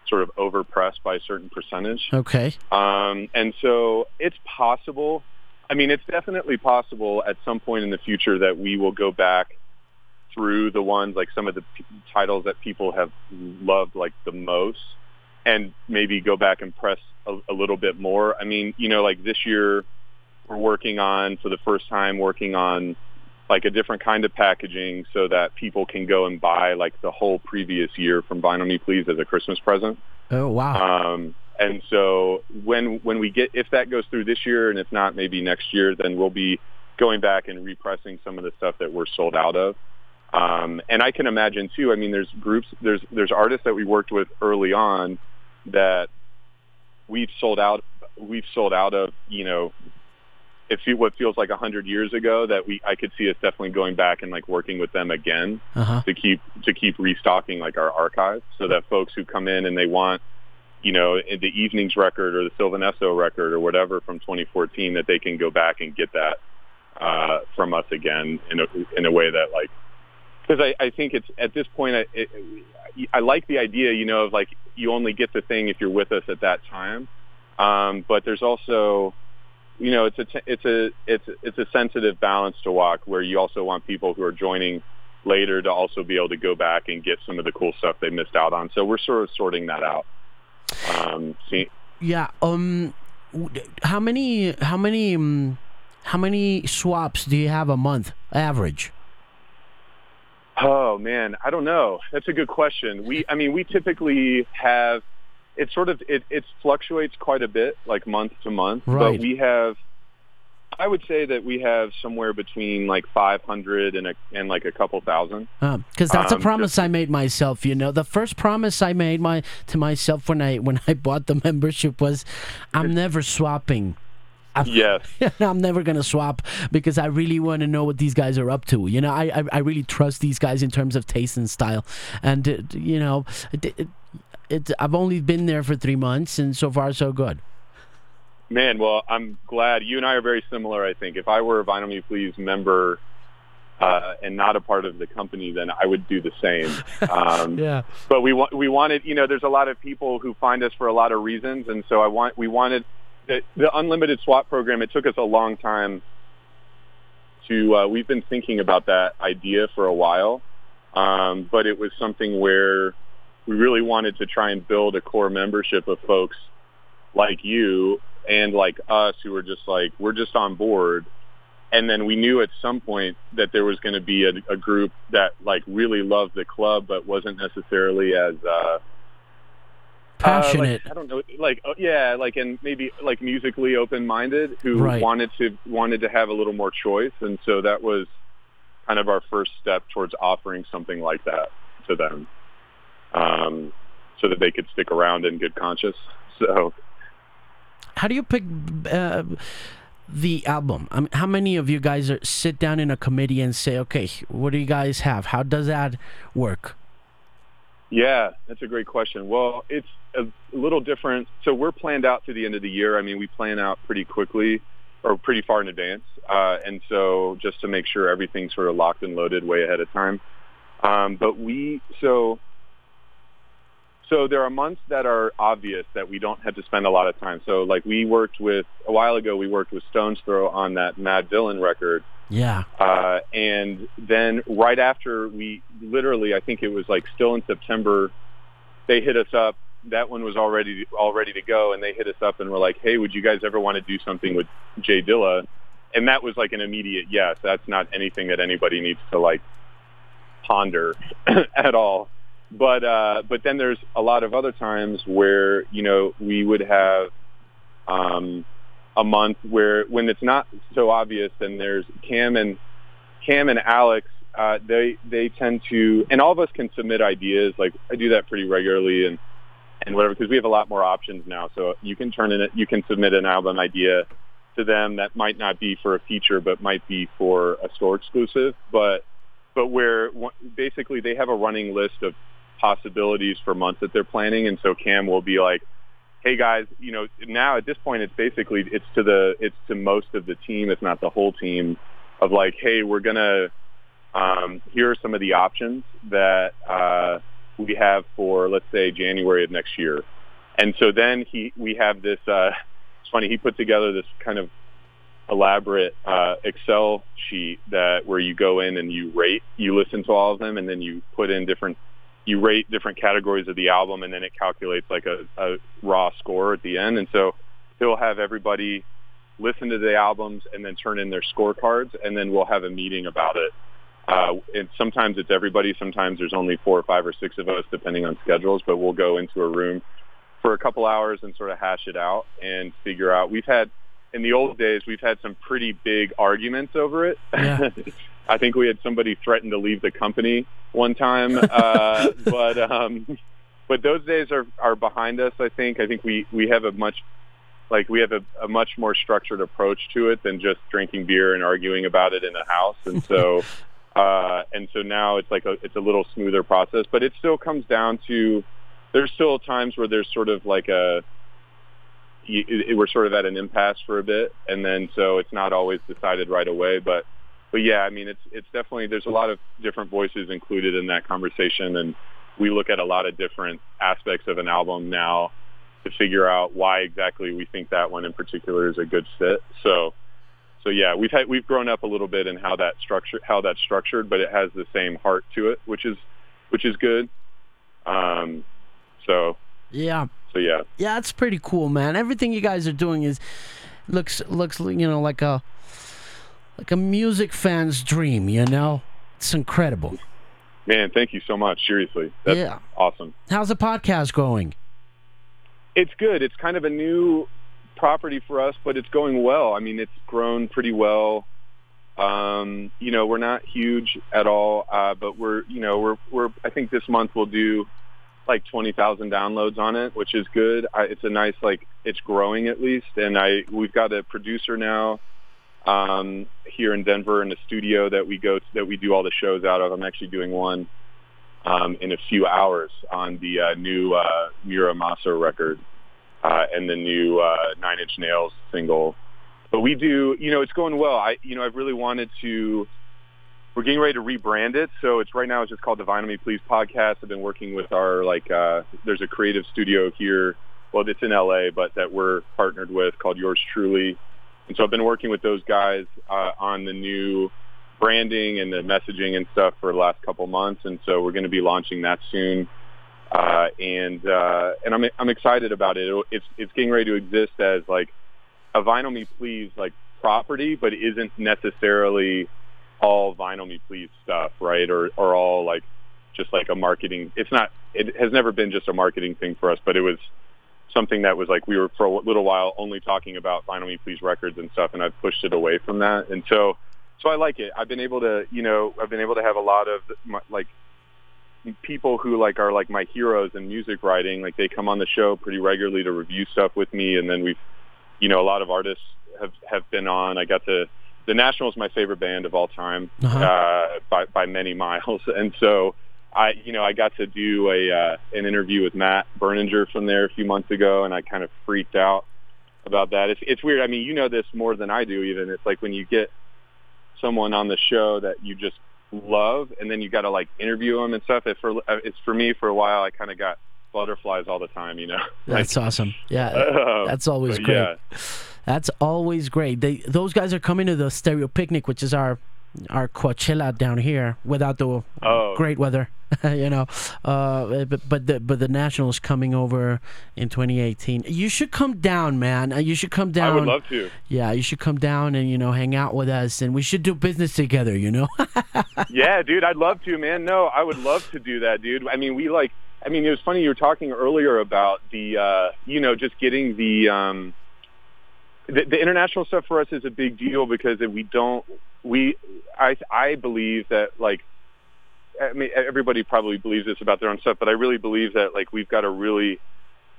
sort of overpress by a certain percentage. Okay. Um, and so it's possible. I mean, it's definitely possible at some point in the future that we will go back through the ones like some of the p- titles that people have loved like the most and maybe go back and press a, a little bit more. I mean, you know, like this year we're working on for the first time working on like a different kind of packaging so that people can go and buy like the whole previous year from Vinyl Me Please as a Christmas present. Oh wow. Um, and so when when we get if that goes through this year and if not maybe next year, then we'll be going back and repressing some of the stuff that we're sold out of. Um, and I can imagine too. I mean, there's groups, there's there's artists that we worked with early on that we've sold out. We've sold out of you know, if you, what feels like a hundred years ago. That we I could see us definitely going back and like working with them again Uh-huh. to keep to keep restocking like our archives, so that folks who come in and they want you know the evenings record or the Sylvan Esso record or whatever from 2014 that they can go back and get that uh, from us again in a in a way that like because I, I think it's at this point I, it, I like the idea you know of like you only get the thing if you're with us at that time um, but there's also you know it's a it's a it's it's a sensitive balance to walk where you also want people who are joining later to also be able to go back and get some of the cool stuff they missed out on so we're sort of sorting that out um, see, Yeah. Um. How many? How many? Um, how many swaps do you have a month average? Oh man, I don't know. That's a good question. We, I mean, we typically have. It sort of it, it fluctuates quite a bit, like month to month. Right. But we have. I would say that we have somewhere between like 500 and a, and like a couple thousand. Because that's a Um, promise I made myself. You know, the first promise I made my to myself when I when I bought the membership was, I'm never swapping. I'm, Yes. I'm never gonna swap because I really want to know what these guys are up to. You know, I, I I really trust these guys in terms of taste and style, and uh, you know, it, it, it, I've only been there for three months, and so far so good. Man, well, I'm glad you and I are very similar. I think if I were a Vinyl Me Please member uh, and not a part of the company, then I would do the same. Um, Yeah. but we wa- we wanted you know there's a lot of people who find us for a lot of reasons and so I want we wanted the, the unlimited swap program it took us a long time to uh, we've been thinking about that idea for a while um, but it was something where we really wanted to try and build a core membership of folks like you and like us who were just like we're just on board and then we knew at some point that there was going to be a, a group that like really loved the club but wasn't necessarily as uh Passionate. uh, like, I don't know, like uh, yeah, like and maybe like musically open-minded who Right. wanted to wanted to have a little more choice, and so that was kind of our first step towards offering something like that to them, um, so that they could stick around in good conscience. So how do you pick uh, the album? I mean, how many of you guys are, sit down in a committee and say, okay, what do you guys have? How does that work? Yeah, that's a great question. Well, it's a little different. So we're planned out to the end of the year. I mean, we plan out pretty quickly or pretty far in advance. Uh, and so just to make sure everything's sort of locked and loaded way ahead of time. Um, but we, so, so there are months that are obvious that we don't have to spend a lot of time. So like we worked with, a while ago, we worked with Stones Throw on that Madvillain record. Yeah. Uh, and then right after we literally, I think it was like still in September, they hit us up. That one was already all ready to go, and they hit us up and were like, "Hey, would you guys ever want to do something with J Dilla?" And that was like an immediate yes. That's not anything that anybody needs to like ponder at all. But uh, but then there's a lot of other times where you know we would have um, a month where when it's not so obvious, then there's Cam and Cam and Alex. Uh, they they tend to, and all of us can submit ideas. Like I do that pretty regularly, and and whatever because we have a lot more options now. So you can turn in it, you can submit an album idea to them that might not be for a feature, but might be for a store exclusive. But but where basically they have a running list of possibilities for months that they're planning, and so Cam will be like, "Hey guys, you know, now at this point, it's basically it's to the it's to most of the team, if not the whole team, of like, hey, we're gonna um, here are some of the options that uh, we have for let's say January of next year, and so then he we have this. Uh, it's funny he put together this kind of elaborate uh, Excel sheet that where you go in and you rate, you listen to all of them, and then you put in different, you rate different categories of the album, and then it calculates like a, a raw score at the end. And so he'll have everybody listen to the albums and then turn in their scorecards, and then we'll have a meeting about it. Uh, and sometimes it's everybody. Sometimes there's only four or five or six of us, depending on schedules. But we'll go into a room for a couple hours and sort of hash it out and figure out. We've had in the old days, we've had some pretty big arguments over it. Yeah. I think we had somebody threaten to leave the company one time, uh, but um, but those days are are behind us. I think. I think we we have a much like we have a, a much more structured approach to it than just drinking beer and arguing about it in the house. And so, uh, and so now it's like a, it's a little smoother process, but it still comes down to there's still times where there's sort of like a it, we're sort of at an impasse for a bit, and then so it's not always decided right away. But but yeah, I mean it's it's definitely there's a lot of different voices included in that conversation, and we look at a lot of different aspects of an album now to figure out why exactly we think that one in particular is a good fit. So so yeah, we've had we've grown up a little bit in how that structure how that's structured, but it has the same heart to it, which is which is good. Um, so yeah, so yeah, yeah, that's pretty cool, man. Everything you guys are doing is looks looks you know like a like a music fan's dream. You know, it's incredible. Man, thank you so much. Seriously, that's yeah. awesome. How's the podcast going? It's good. It's kind of a new property for us, but it's going well. I mean, it's grown pretty well. Um, you know, we're not huge at all, uh, but we're, you know, we're, we're, I think this month we'll do like 20,000 downloads on it, which is good. I, it's a nice, like, it's growing at least. And I, we've got a producer now, um, here in Denver in a studio that we go, to, that we do all the shows out of. I'm actually doing one, um, in a few hours on the, uh, new, uh, Masa record, uh, and the new, uh, Nine Inch Nails single. But we do, you know, it's going well. I, you know, I've really wanted to, we're getting ready to rebrand it. So it's right now it's just called the Vinyl Me Please podcast. I've been working with our like uh, there's a creative studio here. Well, it's in LA, but that we're partnered with called Yours Truly. And so I've been working with those guys uh, on the new branding and the messaging and stuff for the last couple months. And so we're going to be launching that soon. Uh, and uh, and I'm I'm excited about it. It's it's getting ready to exist as like a Vinyl Me Please like property, but isn't necessarily all vinyl me please stuff, right? Or or all like just like a marketing. It's not. It has never been just a marketing thing for us, but it was something that was like we were for a little while only talking about vinyl me please records and stuff, and I've pushed it away from that, and so so I like it. I've been able to, you know, I've been able to have a lot of my, like people who like are like my heroes in music writing. Like they come on the show pretty regularly to review stuff with me, and then we've, you know, a lot of artists have have been on. I got to the National is my favorite band of all time uh-huh. uh, by by many miles, and so I you know I got to do a uh, an interview with Matt Berninger from there a few months ago, and I kind of freaked out about that. It's it's weird. I mean, you know this more than I do. Even it's like when you get someone on the show that you just love, and then you got to like interview them and stuff. It for it's for me for a while. I kind of got butterflies all the time. You know, that's like, awesome. Yeah, uh, that's always great. Yeah. That's always great. They those guys are coming to the Stereo Picnic, which is our our Coachella down here without the oh. great weather, you know. Uh, but but the but the Nationals coming over in 2018. You should come down, man. Uh, you should come down. I would love to. Yeah, you should come down and you know hang out with us, and we should do business together. You know. yeah, dude, I'd love to, man. No, I would love to do that, dude. I mean, we like. I mean, it was funny you were talking earlier about the, uh, you know, just getting the. Um, the, the international stuff for us is a big deal because if we don't we I I believe that like I mean everybody probably believes this about their own stuff, but I really believe that like we've got a really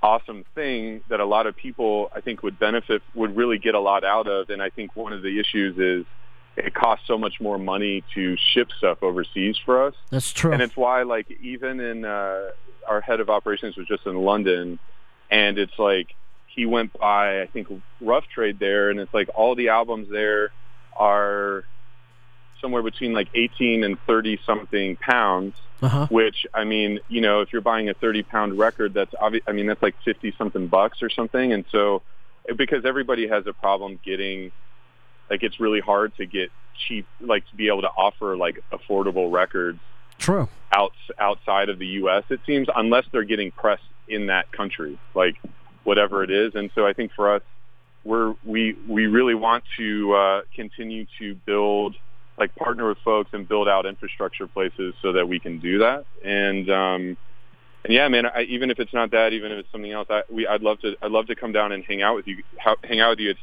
awesome thing that a lot of people I think would benefit would really get a lot out of and I think one of the issues is it costs so much more money to ship stuff overseas for us. That's true. And it's why like even in uh our head of operations was just in London and it's like he went by I think Rough Trade there, and it's like all the albums there are somewhere between like 18 and 30 something pounds. Uh-huh. Which I mean, you know, if you're buying a 30 pound record, that's obvious. I mean, that's like 50 something bucks or something. And so, because everybody has a problem getting, like, it's really hard to get cheap, like, to be able to offer like affordable records. True. Out, outside of the U.S., it seems, unless they're getting pressed in that country. Like, whatever it is. And so I think for us, we're, we, we really want to uh, continue to build, like partner with folks and build out infrastructure places so that we can do that. And, um, and yeah, man, I, even if it's not that, even if it's something else, I, we, I'd love to, I'd love to come down and hang out with you, hang out with you. It's,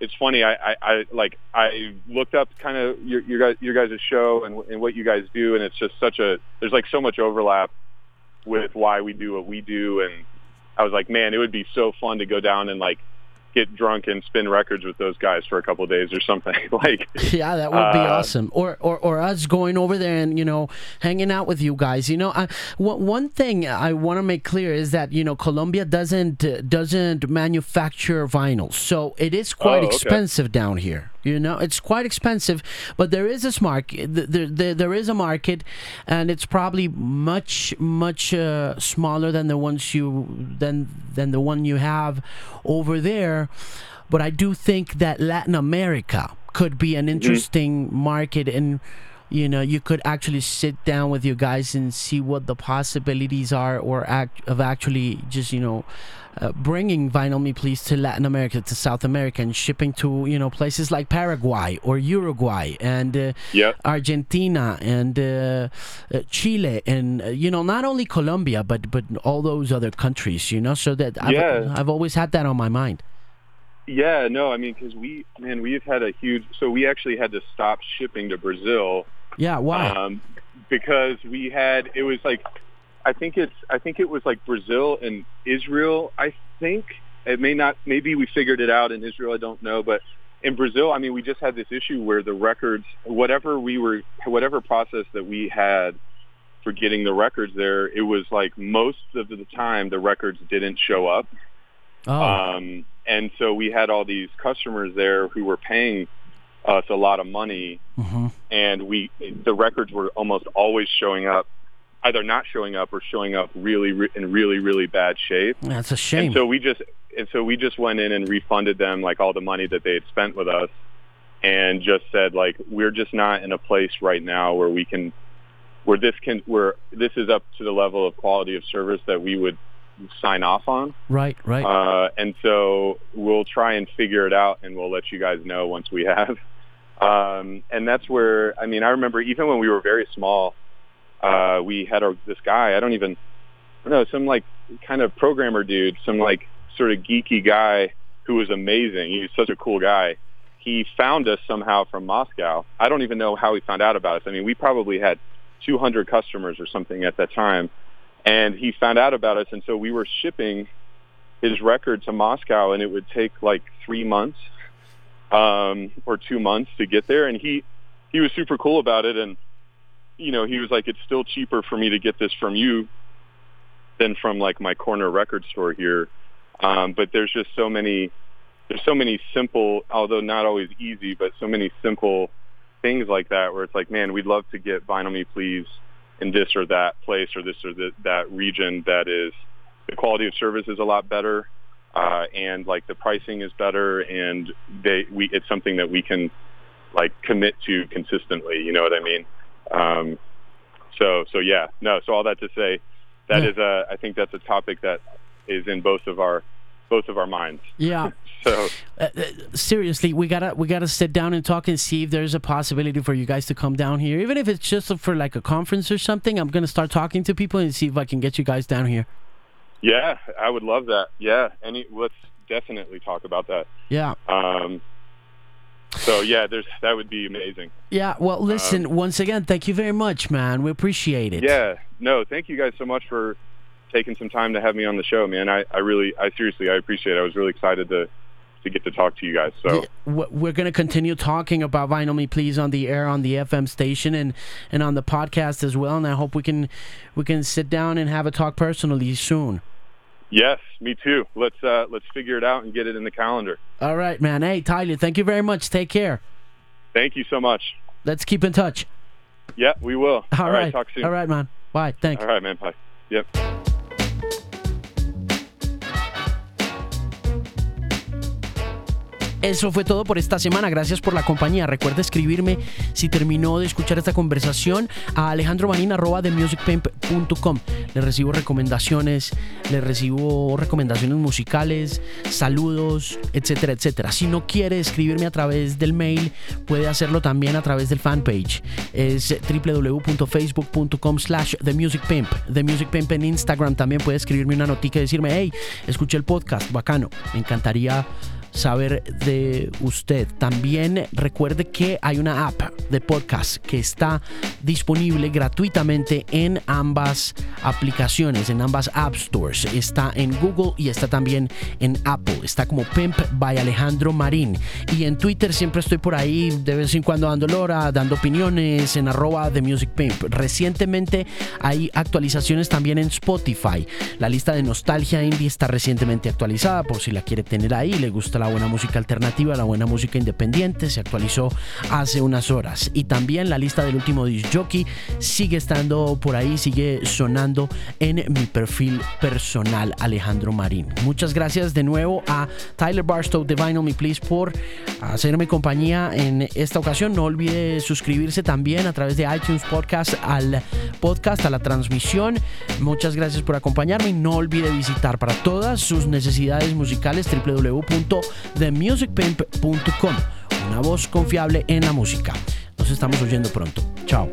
it's funny. I, I, I like I looked up kind of your, your guys your guys' show and, and what you guys do, and it's just such a there's like so much overlap with why we do what we do, and I was like, man, it would be so fun to go down and like get drunk and spin records with those guys for a couple of days or something. like, yeah, that would be uh, awesome. Or, or, or us going over there and you know hanging out with you guys. You know, I, one one thing I want to make clear is that you know Colombia doesn't uh, doesn't manufacture vinyl, so it is quite Oh, okay. expensive down here. You know, it's quite expensive, but there is this market. There, there, there is a market, and it's probably much, much uh, smaller than the ones you than than the one you have over there. But I do think that Latin America could be an interesting market, and you know, you could actually sit down with you guys and see what the possibilities are, or act of actually just you know uh, bringing Vinyl Me Please to Latin America, to South America, and shipping to you know places like Paraguay or Uruguay and uh, Yep. Argentina and uh, uh, Chile and uh, you know not only Colombia but but all those other countries. You know, so that I've. I've always had that on my mind. Yeah, no, I mean, because we, man, we've had a huge. So we actually had to stop shipping to Brazil Yeah, why? um, because we had. It was like, I think it's. I think it was like Brazil and Israel. I think it may not. Maybe we figured it out in Israel. I don't know, but in Brazil, I mean, we just had this issue where the records, whatever we were, whatever process that we had for getting the records there, it was like most of the time the records didn't show up. oh, Um, and so we had all these customers there who were paying us a lot of money, mhm. and we the records were almost always showing up, either not showing up or showing up really re- in really really bad shape. that's a shame. And so we just and so we just went in and refunded them like all the money that they had spent with us, and just said like we're just not in a place right now where we can where this can where this is up to the level of quality of service that we would sign off on. right, right. Uh, and so we'll try and figure it out, and we'll let you guys know once we have. Um, and that's where I mean, I remember even when we were very small, uh, we had our, this guy. I don't even I don't know some like kind of programmer dude, some like sort of geeky guy who was amazing. He was such a cool guy. He found us somehow from Moscow. I don't even know how he found out about us. I mean, we probably had 200 customers or something at that time and he found out about us. And so we were shipping his record to Moscow and it would take like three months um or two months to get there. And he he was super cool about it. And you know he was like it's still cheaper for me to get this from you than from like my corner record store here. Um but there's just so many there's so many simple although not always easy but so many simple things like that where it's like man we'd love to get vinyl me please in this or that place or this or th- that region that is the quality of service is a lot better uh, and like the pricing is better and they we it's something that we can like commit to consistently you know what i mean um, so so yeah no so all that to say that Yeah. is a i think that's a topic that is in both of our both of our minds yeah. so Uh, uh, seriously, we gotta we gotta sit down and talk and see if there's a possibility for you guys to come down here, even if it's just for like a conference or something. I'm gonna start talking to people and see if I can get you guys down here. yeah i would love that yeah any let's definitely talk about that Yeah, um, so yeah there's that would be amazing yeah. Well, listen, once again, thank you very much, man. We appreciate it. Yeah, no, thank you guys so much for taking some time to have me on the show, man. I, I really, I seriously, I appreciate it. I was really excited to to get to talk to you guys. So We're gonna continue talking about Vinyl Me Please on the air on the FM station and and on the podcast as well. And I hope we can we can sit down and have a talk personally soon. yes, me too. Let's uh, let's figure it out and get it in the calendar. All right, man. Hey, Tyler, thank you very much. Take care. Thank you so much. Let's keep in touch. Yeah, we will. All right. talk soon. All right, man. Bye. Thanks. All right, man. Bye. Yep. Eso fue todo por esta semana. Gracias por la compañía. Recuerda escribirme si terminó de escuchar esta conversación a alejandromanin.com. Le recibo recomendaciones, le recibo recomendaciones musicales, saludos, etcétera, etcétera. Si no quiere escribirme a través del mail, puede hacerlo también a través del fanpage. Es www.facebook.com slash The Music Pimp. The Music Pimp en Instagram también puede escribirme una notica y decirme, hey, escuché el podcast, bacano. Me encantaría saber de usted. También recuerde que hay una app de podcast que está disponible gratuitamente en ambas aplicaciones, en ambas App Stores. Está en Google y está también en Apple. Está como Pimp by Alejandro Marín. Y en Twitter siempre estoy por ahí de vez en cuando dando lora, dando opiniones en arroba de Music Pimp. Recientemente hay actualizaciones también en Spotify. La lista de nostalgia indie está recientemente actualizada por si la quiere tener ahí. Le gusta la buena música alternativa, la buena música independiente. Se actualizó hace unas horas. Y también la lista del último disc jockey sigue estando por ahí, sigue sonando en mi perfil personal, Alejandro Marín. Muchas gracias de nuevo a Tyler Barstow de Me Please por hacerme compañía en esta ocasión. No olvide suscribirse también a través de iTunes Podcast al podcast, a la transmisión. Muchas gracias por acompañarme y no olvide visitar para todas sus necesidades musicales www.themusicpimp.com. Una voz confiable en la música. Nos estamos oyendo pronto. Chao.